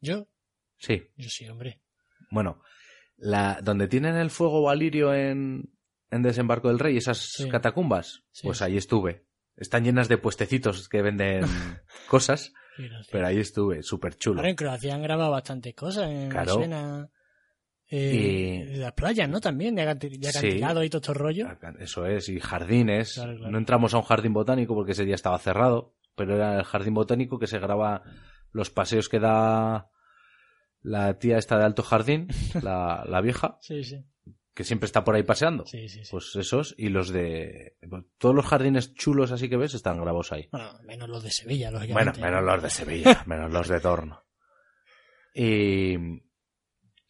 B: ¿Yo?
C: Sí.
B: Yo sí, hombre.
C: Bueno, la, donde tienen el fuego valirio en, en Desembarco del Rey, esas
B: Sí.
C: catacumbas,
B: Sí.
C: pues ahí estuve. Están llenas de puestecitos que venden <laughs> cosas, pero ahí estuve, súper chulo.
B: Ahora en Croacia han grabado bastantes cosas. En
C: Claro.
B: Eh,
C: Y-
B: Las playas, ¿no? También, de
C: Sí.
B: acantilado y todo estos rollos.
C: Eso es, y jardines.
B: Claro, claro.
C: No entramos a un jardín botánico porque ese día estaba cerrado, pero era el jardín botánico que se graba los paseos que da la tía esta de Alto Jardín, <laughs> la, la vieja,
B: Sí, sí.
C: que siempre está por ahí paseando.
B: Sí.
C: Pues esos y los de... Todos los jardines chulos así que ves están grabados ahí.
B: Bueno, menos los de Sevilla,
C: Bueno,
B: lógicamente.
C: menos los de Sevilla, <laughs> menos los de Torno. Y,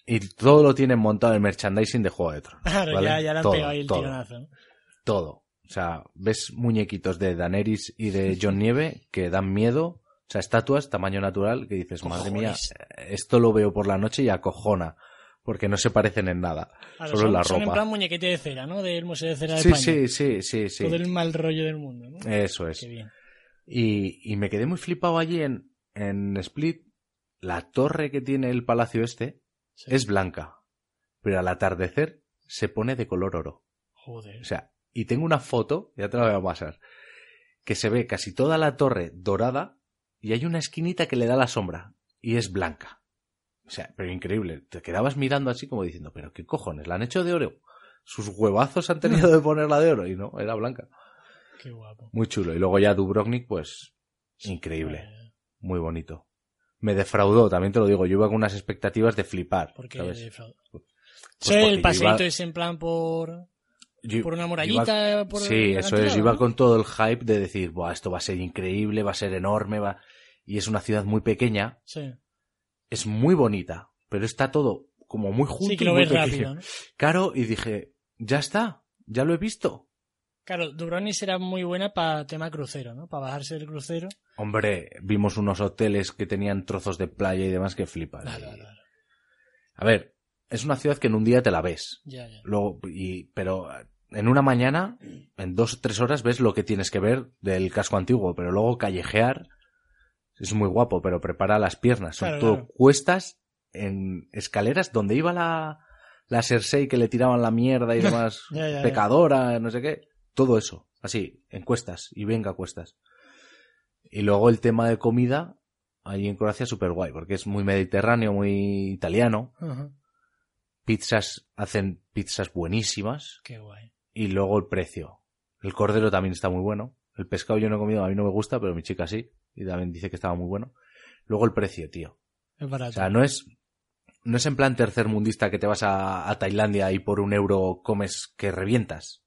C: y todo lo tienen montado en merchandising de Juego de Tronos.
B: Claro,
C: ¿vale?
B: ya, ya le han
C: Todo,
B: pegado ahí el
C: todo,
B: tironazo.
C: Todo. O sea, ves muñequitos de Daenerys y de John Nieve que dan miedo. O sea, estatuas tamaño natural que dices, madre mía, esto lo veo por la noche y acojona. Porque no se parecen en nada.
B: Claro,
C: solo
B: son,
C: en la
B: son en
C: ropa.
B: plan muñequete de cera, ¿no? Del Museo de Cera de
C: Sí,
B: España.
C: sí, sí, sí, sí.
B: Todo el mal rollo del mundo, ¿no?
C: Eso es.
B: Qué bien.
C: Y, y me quedé muy flipado allí en, en Split. La torre que tiene el palacio este
B: Sí.
C: es blanca, pero al atardecer se pone de color oro.
B: Joder.
C: O sea, y tengo una foto, ya te la voy a pasar, que se ve casi toda la torre dorada y hay una esquinita que le da la sombra y es blanca. O sea, pero increíble. Te quedabas mirando así como diciendo, pero qué cojones, la han hecho de oro. Sus huevazos han tenido de <laughs> ponerla de oro y no, era blanca.
B: Qué guapo.
C: Muy chulo. Y luego ya Dubrovnik, pues, increíble. Muy bonito. Me defraudó, también te lo digo. Yo iba con unas expectativas de flipar.
B: porque
C: ¿sabes?
B: de fraude.
C: Pues
B: Sí,
C: porque
B: el
C: yo
B: paseíto
C: iba-
B: es en plan por,
C: yo-
B: por una
C: iba-
B: murallita. por
C: sí, eso es.
B: acantilado,
C: Iba con todo el hype de decir, Buah, esto va a ser increíble, va a ser enorme, va... Y es una ciudad muy pequeña,
B: Sí.
C: es muy bonita, pero está todo como muy junto.
B: Sí, que lo ves rápido, ¿no?
C: Claro, y dije, ya está, ya lo he visto.
B: Claro, Dubrovnik será muy buena para tema crucero, ¿no? Para bajarse del crucero.
C: Hombre, vimos unos hoteles que tenían trozos de playa y demás que flipas.
B: Claro,
C: Y-
B: claro.
C: A ver, es una ciudad que en un día te la ves.
B: Ya, ya.
C: Luego, y, pero en una mañana, en dos o tres horas, ves lo que tienes que ver del casco antiguo, pero luego callejear es muy guapo, pero prepara las piernas. Son
B: Claro,
C: todo
B: claro.
C: cuestas en escaleras donde iba la, la Cersei que le tiraban la mierda y <laughs> demás,
B: Ya, ya, ya.
C: pecadora, no sé qué. Todo eso, así, en cuestas, y venga cuestas. Y luego el tema de comida, ahí en Croacia súper guay, porque es muy mediterráneo, muy italiano. Pizzas, hacen pizzas buenísimas
B: Qué guay.
C: y luego el precio. El cordero también está muy bueno. El pescado yo no he comido, a mí no me gusta, pero mi chica sí. Y también dice que estaba muy bueno. Luego el precio, tío.
B: Es barato.
C: O sea, no es, no es en plan tercermundista que te vas a, a Tailandia y por un euro comes que revientas.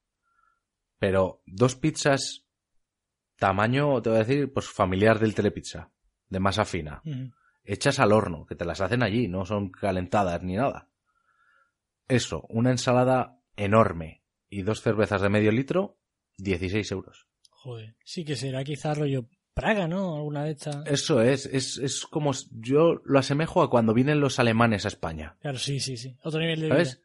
C: Pero dos pizzas tamaño, te voy a decir, pues familiar del telepizza, de masa fina, hechas al horno, que te las hacen allí, no son calentadas ni nada. Eso, una ensalada enorme y dos cervezas de medio litro, 16 euros.
B: Joder. Sí que será quizá rollo Praga, ¿no? Alguna de estas.
C: Eso es, es, es como, yo lo asemejo a cuando vienen los alemanes a España,
B: Claro, sí, sí, sí. Otro nivel de
C: ¿sabes?
B: vida.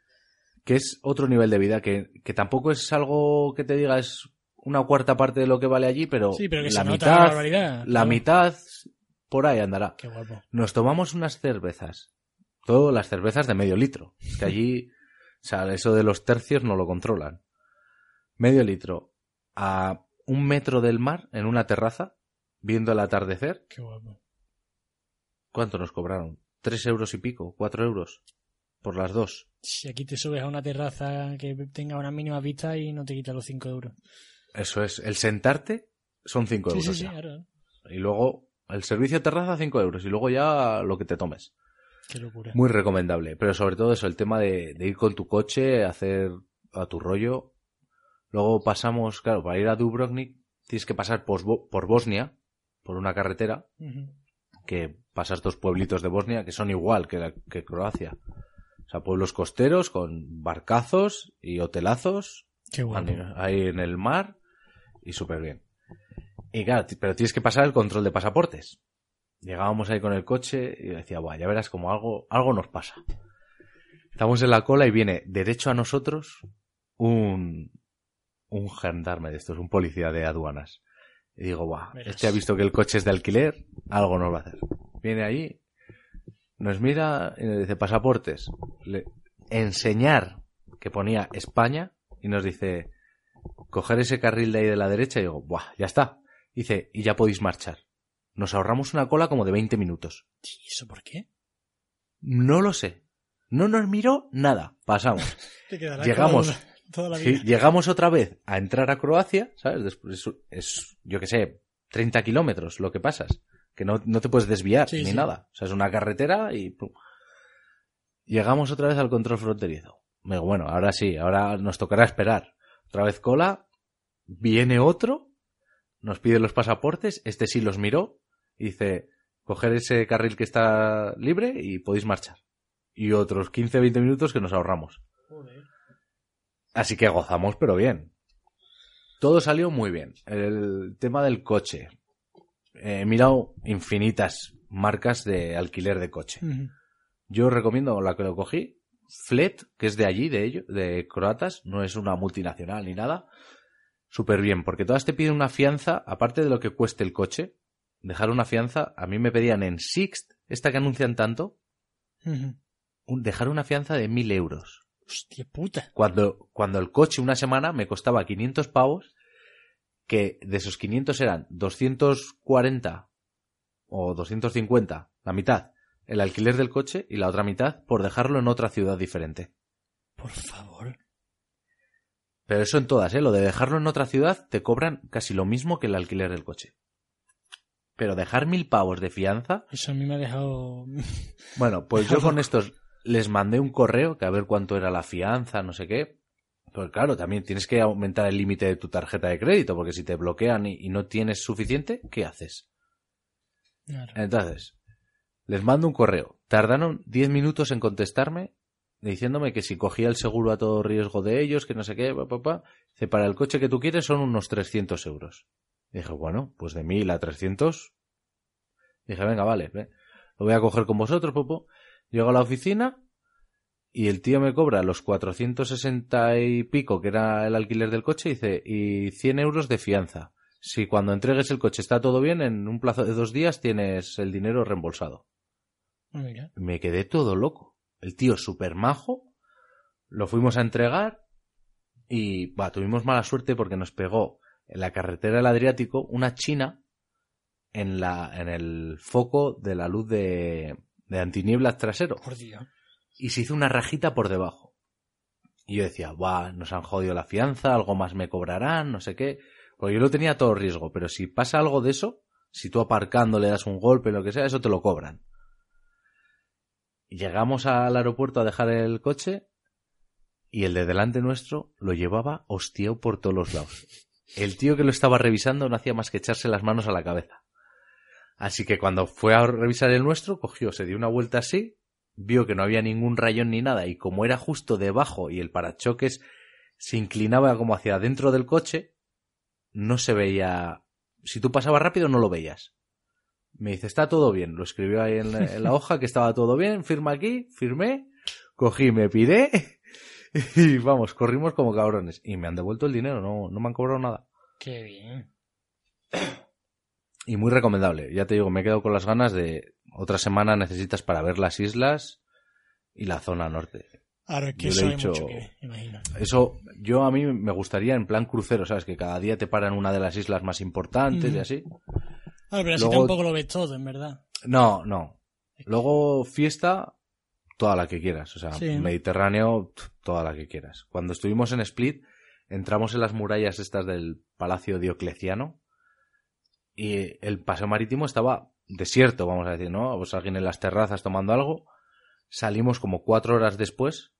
C: Que es otro nivel de vida, que, que tampoco es algo que te diga es una cuarta parte de lo que vale allí, pero,
B: Sí, pero que
C: la
B: la
C: mitad,
B: barbaridad.
C: la
B: claro.
C: mitad por ahí andará.
B: Qué guapo.
C: Nos tomamos unas cervezas. Todas las cervezas de medio litro. Que allí, o sea, eso de los tercios no lo controlan. Medio litro. A un metro del mar, en una terraza, viendo el atardecer.
B: Qué guapo.
C: ¿Cuánto nos cobraron? ¿Tres euros y pico? ¿Cuatro euros? Por las dos.
B: Si aquí te subes a una terraza que tenga una mínima vista y no te quita los 5 euros.
C: Eso es. El sentarte son cinco
B: Sí,
C: euros.
B: sí, sí, claro.
C: Y luego, el servicio de terraza, cinco euros. Y luego ya lo que te tomes.
B: Qué locura.
C: Muy recomendable. Pero sobre todo eso, el tema de, de ir con tu coche, hacer a tu rollo. Luego pasamos, claro, para ir a Dubrovnik tienes que pasar por, Bo- por Bosnia, por una carretera,
B: Ujú.
C: que pasas dos pueblitos de Bosnia que son igual que, la- que Croacia. O sea, pueblos costeros con barcazos y hotelazos
B: Qué guapo.
C: ahí en el mar y súper bien. Y claro, pero tienes que pasar el control de pasaportes. Llegábamos ahí con el coche y decía, Buah, ya verás como algo, algo nos pasa. Estamos en la cola y viene derecho a nosotros un, un gendarme de estos, un policía de aduanas. Y digo, Buah,
B: Verás.
C: este ha visto que el coche es de alquiler, algo nos va a hacer. Viene ahí, nos mira y nos dice, pasaportes. Le- enseñar que ponía España y nos dice, coger ese carril de ahí de la derecha y digo, Buah, ya está. Dice, y ya podéis marchar. Nos ahorramos una cola como de 20 minutos.
B: ¿Y eso por qué?
C: No lo sé. No nos miró nada. Pasamos. <laughs>
B: Te
C: Llegamos.
B: toda- Toda la
C: Sí,
B: vida.
C: llegamos otra vez a entrar a Croacia, ¿sabes? Después es, es, yo que sé, 30 kilómetros lo que pasas. Que no, no te puedes desviar
B: Sí,
C: ni
B: sí.
C: nada. O sea, es una carretera y... pum. Llegamos otra vez al control fronterizo. Me digo, bueno, ahora sí, ahora nos tocará esperar. Otra vez cola, viene otro, nos pide los pasaportes, este sí los miró y dice, coger ese carril que está libre y podéis marchar. Y otros 15-20 minutos que nos ahorramos.
B: Joder.
C: Así que gozamos, pero bien. Todo salió muy bien. El tema del coche. He mirado infinitas marcas de alquiler de coche. Yo recomiendo la que lo cogí, Flet, que es de allí, de ellos, de croatas, no es una multinacional ni nada. Súper bien, porque todas te piden una fianza, aparte de lo que cueste el coche, dejar una fianza, a mí me pedían en Sixt, esta que anuncian tanto, un- dejar una fianza de mil euros.
B: Hostia puta.
C: Cuando, cuando el coche una semana me costaba 500 pavos, que de esos 500 eran 240 o 250, la mitad, el alquiler del coche y la otra mitad por dejarlo en otra ciudad diferente.
B: Por favor.
C: Pero eso en todas, ¿eh? Lo de dejarlo en otra ciudad te cobran casi lo mismo que el alquiler del coche. Pero dejar mil pavos de fianza,
B: Eso a mí me ha dejado...
C: bueno, pues <laughs> yo con estos les mandé un correo que a ver cuánto era la fianza, no sé qué. Pues claro, también tienes que aumentar el límite de tu tarjeta de crédito, porque si te bloquean y, y no tienes suficiente, ¿qué haces?
B: Claro.
C: Entonces, les mando un correo. Tardaron 10 minutos en contestarme, diciéndome que si cogía el seguro a todo riesgo de ellos, que no sé qué, pa, pa, pa. Dice, para el coche que tú quieres son unos 300 euros. Dije, bueno, pues de 1000 a 300. Dije, venga, vale, lo voy a coger con vosotros, popo. Llego a la oficina y el tío me cobra los 460 y pico, que era el alquiler del coche, y dice, y 100 euros de fianza. Si cuando entregues el coche está todo bien, en un plazo de dos días tienes el dinero reembolsado.
B: Mira.
C: Me quedé todo loco. El tío súper majo. Lo fuimos a entregar y va, tuvimos mala suerte porque nos pegó en la carretera del Adriático una china en, la, en el foco de la luz de, de antinieblas trasero
B: Por Dios.
C: Y se hizo una rajita por debajo. Y yo decía, Buah, nos han jodido la fianza, algo más me cobrarán, no sé qué. Porque yo lo tenía todo riesgo, pero si pasa algo de eso, si tú aparcando le das un golpe, lo que sea, eso te lo cobran. Llegamos al aeropuerto a dejar el coche y el de delante nuestro lo llevaba hostiado por todos los lados. el tío que lo estaba revisando no hacía más que echarse las manos a la cabeza. Así que cuando fue a revisar el nuestro, cogió, se dio una vuelta así, vio que no había ningún rayón ni nada, y como era justo debajo y el parachoques se inclinaba como hacia adentro del coche, no se veía. Si tú pasabas rápido, no lo veías. Me dice, está todo bien. Lo escribió ahí en la, en la hoja que estaba todo bien, firma aquí, firmé, cogí, me piré <laughs> y vamos, corrimos como cabrones. Y me han devuelto el dinero, no, no me han cobrado nada.
B: Qué bien.
C: Y muy recomendable. Ya te digo, me he quedado con las ganas de otra semana necesitas para ver las islas y la zona norte.
B: Ahora que
C: Yo le
B: eso
C: he dicho-
B: mucho que imagino.
C: Eso, yo a mí me gustaría en plan crucero, ¿sabes? Que cada día te paran una de las islas más importantes y así.
B: Ah, pero así
C: Luego-
B: tampoco lo ves todo, en verdad.
C: No, no. Luego fiesta, toda la que quieras. O sea,
B: Sí.
C: Mediterráneo, toda la que quieras. Cuando estuvimos en Split, entramos en las murallas estas del Palacio Diocleciano y el paseo marítimo estaba desierto, vamos a decir, ¿no? Pues alguien en las terrazas tomando algo. Salimos como cuatro horas después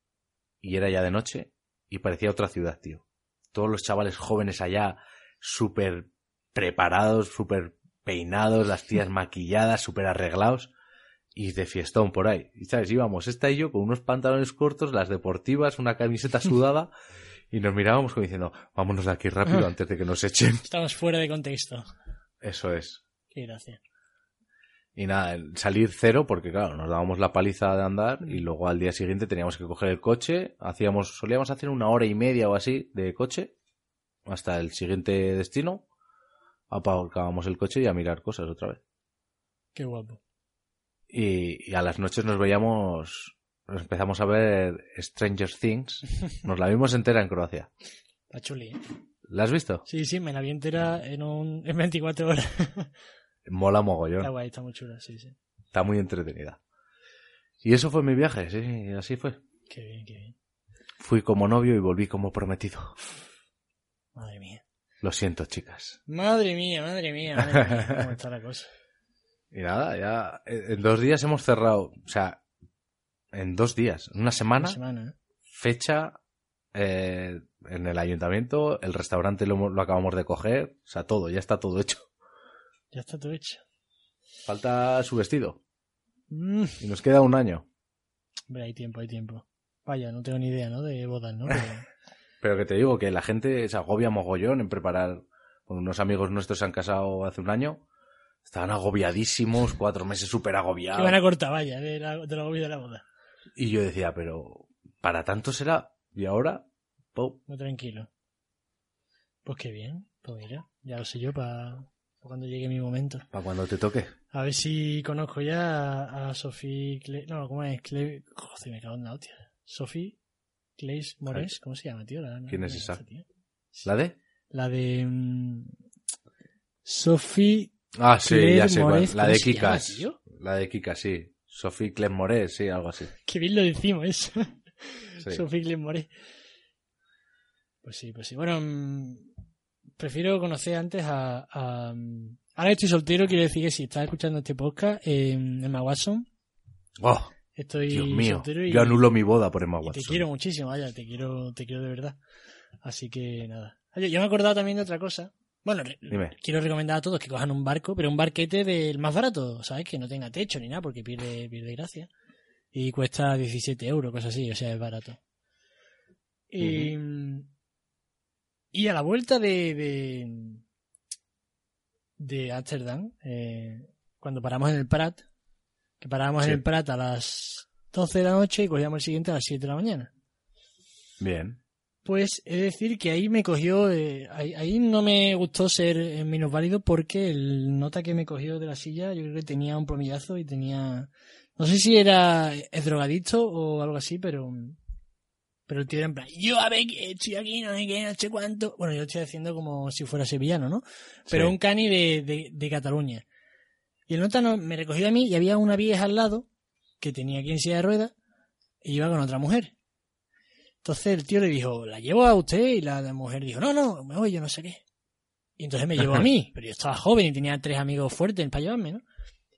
C: y era ya de noche y parecía otra ciudad, tío. Todos los chavales jóvenes allá, súper preparados, súper peinados, las tías <laughs> maquilladas, súper arreglados y de fiestón por ahí. Y sabes, íbamos esta y yo con unos pantalones cortos, las deportivas, una camiseta <laughs> sudada y nos mirábamos como diciendo, vámonos de aquí rápido antes de que nos echen.
B: Estamos fuera de contexto.
C: Eso es.
B: Qué gracia.
C: Y nada, salir cero porque claro, nos dábamos la paliza de andar y luego al día siguiente teníamos que coger el coche, hacíamos, solíamos hacer una hora y media o así de coche hasta el siguiente destino, aparcábamos el coche y a mirar cosas otra vez.
B: Qué guapo.
C: Y, y a las noches nos veíamos, nos empezamos a ver Stranger Things, <laughs> nos la vimos entera en Croacia.
B: Está chuli, ¿eh?
C: ¿La has visto?
B: Sí, sí, me la vi entera en, un, en 24 horas. <laughs>
C: Mola mogollón.
B: Está guay, está muy chula, sí, sí.
C: Está muy entretenida. Y eso fue mi viaje, sí, así fue.
B: Qué bien, qué bien.
C: Fui como novio y volví como prometido.
B: Madre mía.
C: Lo siento, chicas.
B: Madre mía, madre mía, madre mía. ¿Cómo está la cosa? <laughs>
C: Y nada, ya en dos días hemos cerrado, o sea, en dos días, en una semana,
B: Una semana, ¿eh?
C: fecha eh, en el ayuntamiento, el restaurante lo acabamos de coger, o sea, todo, ya está todo hecho.
B: Ya está todo hecho.
C: Falta su vestido
B: Mm,
C: y nos queda un año.
B: hombre, hay tiempo, hay tiempo. Vaya, no tengo ni idea, ¿no? De bodas, ¿no? Pero- <laughs>
C: Pero que te digo que la gente se agobia mogollón en preparar. Con unos amigos nuestros se han casado hace un año. Estaban agobiadísimos, cuatro meses súper
B: que van a
C: agobiados.
B: cortar, vaya, de la, de la comida de la boda.
C: Y yo decía, pero ¿para tanto será? Y ahora, po,
B: Muy tranquilo. Pues qué bien. Pues mira, ya lo sé yo para cuando llegue mi momento.
C: para cuando te toque.
B: A ver si conozco ya a, a Sophie Cle... No, ¿cómo es? Cle... Joder, me cago en la hostia. Sophie Clays Mores. ¿Cómo se llama, tío? La-
C: ¿Quién es esa?
B: esta.
C: ¿La de?
B: La de... mm, Sophie...
C: Ah, sí,
B: Claire
C: ya sé cuál.
B: Moretz,
C: La
B: ¿cómo
C: de
B: llama,
C: Kikas. La de Kikas, sí. Sophie Clem Moret, sí, algo así.
B: Qué bien lo decimos eso.
C: Sí. <laughs>
B: Sophie Clays Mores. Pues sí, pues sí. Bueno, mm, prefiero conocer antes a, a, Ahora estoy soltero, quiero decir que si estás escuchando este podcast, eh, Emma Watson,
C: Oh,
B: estoy
C: Dios mío.
B: soltero y,
C: Yo anulo mi boda por Emma
B: y te
C: Watson.
B: quiero muchísimo, vaya, te quiero, te quiero de verdad. Así que nada. Oye, yo me he acordado también de otra cosa. Bueno,
C: Dime.
B: quiero recomendar a todos que cojan un barco, pero un barquete del más barato, ¿sabes? Que no tenga techo ni nada, porque pierde, pierde gracia. Y cuesta 17 euros, cosas así, o sea, es barato. Y, y a la vuelta de, de, de Ámsterdam, eh, cuando paramos en el Prat, que parábamos
C: Sí.
B: en el Prat a las 12 de la noche y cogíamos el siguiente a las 7 de la mañana.
C: Bien.
B: Pues es decir que ahí me cogió, eh, ahí, ahí no me gustó ser eh, menos válido porque el nota que me cogió de la silla yo creo que tenía un plomillazo y tenía, no sé si era es drogadicto o algo así, pero pero el tío era en plan, yo a ver estoy aquí, no sé qué, no sé cuánto. Bueno, yo estoy haciendo como si fuera sevillano, ¿no? Pero
C: Sí.
B: un cani de, de, de Cataluña. Y el nota no, me recogió a mí y había una vieja al lado que tenía aquí en silla de ruedas y iba con otra mujer. Entonces el tío le dijo, ¿la llevo a usted? Y la, la mujer dijo, no, no, me voy, yo no sé qué. Y entonces me llevó a <laughs> mí, pero yo estaba joven y tenía tres amigos fuertes para llevarme, ¿no?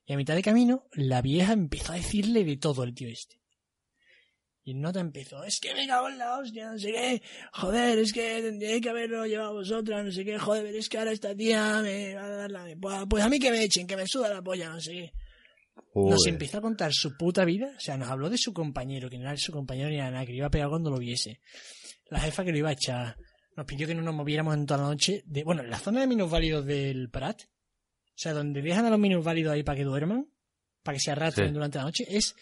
B: Y a mitad de camino, la vieja empezó a decirle de todo al tío este. Y el nota empezó, es que me cago en la hostia, no sé qué, joder, es que tendríais que haberlo llevado vosotras, no sé qué, joder, es que ahora esta tía me va a dar la... Pues, pues a mí que me echen, que me suda la polla, no sé qué. Nos empezó a contar su puta vida, o sea, nos habló de su compañero, que no era su compañero ni nada, que le iba a pegar cuando lo viese. La jefa que lo iba a echar. Nos pidió que no nos moviéramos en toda la noche. De, bueno, en la zona de minusválidos del Prat, o sea, donde dejan a los minusválidos ahí para que duerman, para que se arrastren
C: Sí.
B: durante la noche, es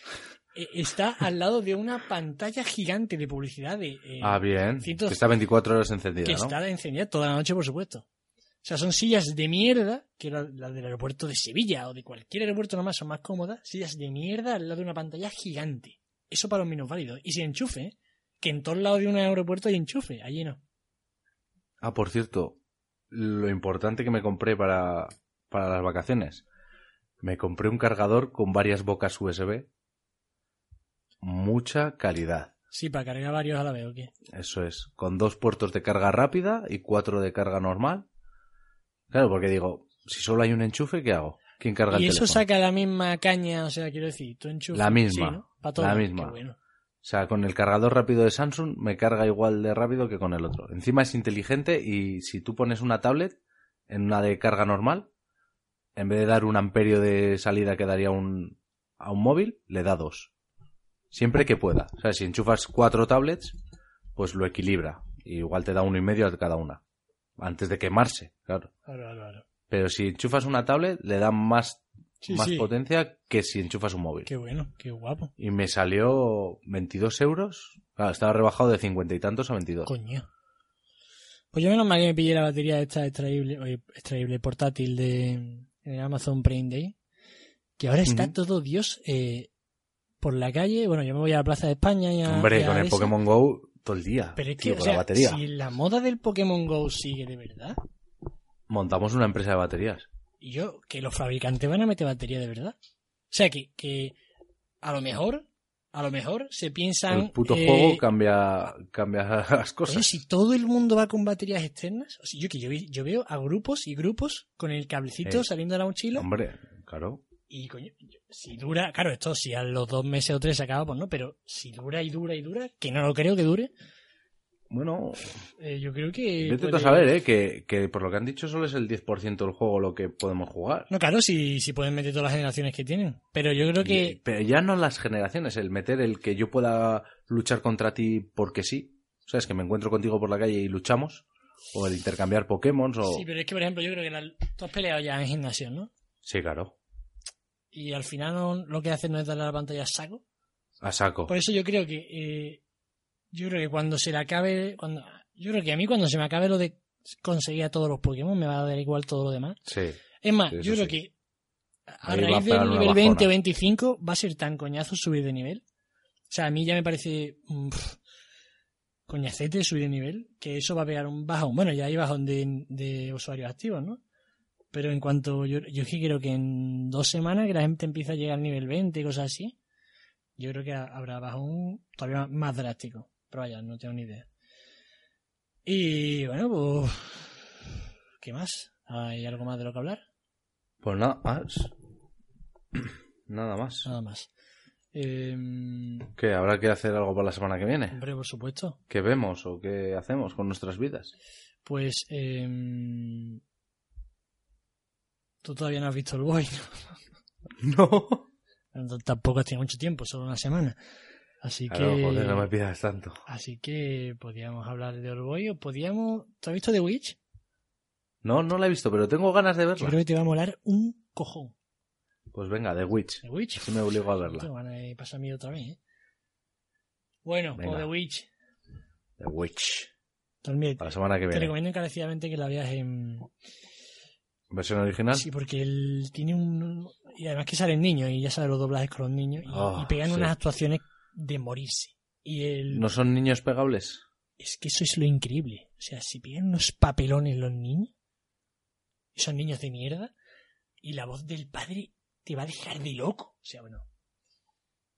B: está al lado de una pantalla gigante de publicidad de eh,
C: Ah, bien.
B: cientos-
C: Que está 24 horas encendida,
B: que
C: ¿no?
B: está encendida toda la noche, por supuesto. O sea, son sillas de mierda, que las la del aeropuerto de Sevilla o de cualquier aeropuerto nomás son más cómodas, sillas de mierda al lado de una pantalla gigante. Eso para los minusválidos. Y sin enchufe, ¿eh? que en todos lados de un aeropuerto hay enchufe, allí no.
C: Ah, por cierto, lo importante que me compré para, para las vacaciones. Me compré un cargador con varias bocas USB. Mucha calidad.
B: Sí, para cargar varios a la vez, ¿o qué?
C: Eso es. Con dos puertos de carga rápida y cuatro de carga normal. Claro, porque digo, si solo hay un enchufe, ¿qué hago? ¿Quién carga el
B: Y eso
C: teléfono?
B: saca la misma caña, o sea, quiero decir, tú enchufas.
C: La misma,
B: Sí, ¿no? Pa' todo.
C: la misma.
B: bueno.
C: O sea, con el cargador rápido de Samsung me carga igual de rápido que con el otro. Encima es inteligente y si tú pones una tablet en una de carga normal, en vez de dar un amperio de salida que daría un, a un móvil, le da dos. Siempre que pueda. O sea, si enchufas cuatro tablets, pues lo equilibra. Y igual te da uno y medio a cada una. Antes de quemarse, claro.
B: Claro, claro, claro.
C: Pero si enchufas una tablet, le da más,
B: Sí,
C: más
B: sí.
C: potencia que si enchufas un móvil.
B: Qué bueno, qué guapo.
C: Y me salió 22 euros. Claro, estaba rebajado de 50 y tantos a 22.
B: Coño. Pues yo menos mal que me pillé la batería esta extraíble, oye, extraíble portátil de en el Amazon Prime Day. Que ahora está todo Dios eh, por la calle. Bueno, yo me voy a la Plaza de España y a,
C: Hombre,
B: y a
C: con el. Pokémon Go todo el día.
B: Pero es que,
C: tío,
B: o sea,
C: la batería.
B: si la moda del Pokémon Go sigue de verdad,
C: Montamos una empresa de baterías.
B: y yo, que los fabricantes van a meter batería de verdad. O sea, que, que a lo mejor, a lo mejor se piensan...
C: El puto
B: eh,
C: juego cambia, cambia <laughs> las cosas.
B: si todo el mundo va con baterías externas, o sea, yo que yo veo a grupos y grupos con el cablecito
C: Eh,
B: saliendo de la mochila
C: Hombre, claro.
B: Y coño, si dura, claro, esto si a los dos meses o tres se acaba, pues no, pero si dura y dura y dura, que no lo creo que dure,
C: Bueno,
B: eh, yo creo que...
C: vete
B: puede-
C: a saber, ¿eh? Que, que por lo que han dicho solo es el 10% del juego lo que podemos jugar.
B: No, claro, si, si pueden meter todas las generaciones que tienen, pero yo creo
C: Y-
B: que...
C: Pero ya no las generaciones, el meter el que yo pueda luchar contra ti porque sí. O sea, es que me encuentro contigo por la calle y luchamos. O el intercambiar Pokémon o...
B: Sí, pero es que, por ejemplo, yo creo que la- tú has peleado ya en gimnasio, ¿no?
C: Sí, claro.
B: Y al final no- lo que hacen no es darle a la pantalla a saco.
C: A saco.
B: Por eso yo creo que eh, yo creo que cuando se le acabe cuando yo creo que a mí cuando se me acabe lo de conseguir a todos los Pokémon me va a dar igual todo lo demás.
C: Sí.
B: Es más,
C: Sí,
B: yo creo
C: sí.
B: que a
C: Ahí
B: raíz del nivel
C: bajona.
B: 20 o 25 va a ser tan coñazo subir de nivel. O sea, a mí ya me parece mm, pf, coñacete subir de nivel, que eso va a pegar un bajón. Bueno, ya hay bajón de, de usuarios activos, ¿no? Pero en cuanto yo, yo es que creo que en dos semanas que la gente empieza a llegar al nivel 20 y cosas así, yo creo que ha- habrá bajón todavía más drástico. Pero vaya, no tengo ni idea. Y bueno, pues... ¿Qué más? ¿Hay algo más de lo que hablar?
C: Pues nada más. <clears throat> Nada más.
B: Nada más. Eh,
C: ¿Qué? ¿Habrá que hacer algo para la semana que viene?
B: hombre, por supuesto.
C: ¿Qué vemos o qué hacemos con nuestras vidas?
B: Pues... Eh, tú todavía no has visto el Boy,
C: No. <laughs>
B: ¿no? Tampoco has tenido mucho tiempo, solo una semana. Así
C: Claro,
B: que...
C: joder, no me pidas tanto.
B: Así que podíamos hablar de Boy o podíamos... ¿Tú has visto The Witch?
C: No, no la he visto, pero tengo ganas de
B: Yo
C: verla.
B: creo que te va a molar un cojón.
C: Pues venga, The Witch.
B: The Witch.
C: Así me obligo a verla.
B: ganas de pasarme otra vez, ¿eh? Bueno,
C: Venga.
B: pues The Witch.
C: The Witch.
B: También
C: Para la semana que
B: te
C: viene.
B: recomiendo encarecidamente que la veas en...
C: ¿Versión original?
B: Sí, porque él tiene un... Y además que salen niños y ya sabe los doblajes con los niños. Y,
C: Ah,
B: y pegan
C: sí.
B: unas actuaciones de morirse. Y el...
C: ¿No son niños pegables?
B: Es que eso es lo increíble. O sea, si pegan unos papelones los niños, esos niños de mierda, y la voz del padre te va a dejar de loco. O sea, bueno.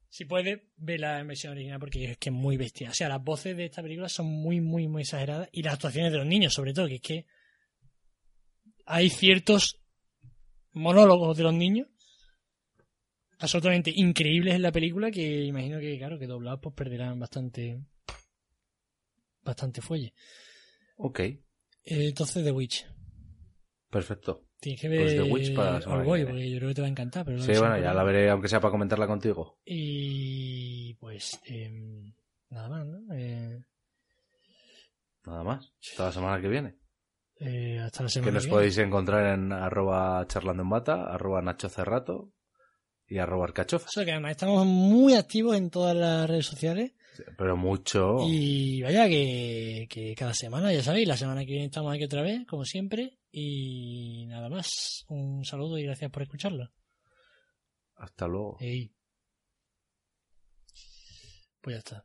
B: Si puedes, la en versión original porque es que es muy bestia. O sea, las voces de esta película son muy, muy, muy exageradas. Y las actuaciones de los niños, sobre todo, que es que hay ciertos monólogos de los niños absolutamente increíbles en la película que imagino que, claro, que doblados pues perderán bastante bastante fuelle.
C: Ok,
B: Eh, entonces, The Witch.
C: perfecto.
B: Tienes que
C: Pues
B: ver
C: The Witch para la semana viene.
B: porque yo creo que te va a encantar. Pero
C: Sí, bueno, ya la veré, aunque sea para comentarla contigo.
B: Y pues em, nada más, ¿no? Eh,
C: Nada más. Hasta la semana que viene.
B: Eh, hasta la semana
C: Que nos podéis encontrar en arroba charlando en bata, arroba nacho cerrato y arroba arcachofa.
B: Eso que además estamos muy activos en todas las redes sociales.
C: Pero mucho.
B: Y vaya que, que cada semana, ya sabéis, la semana que viene estamos aquí otra vez, como siempre. Y nada más. Un saludo y gracias por escucharlo.
C: Hasta luego.
B: Ey. Pues ya está.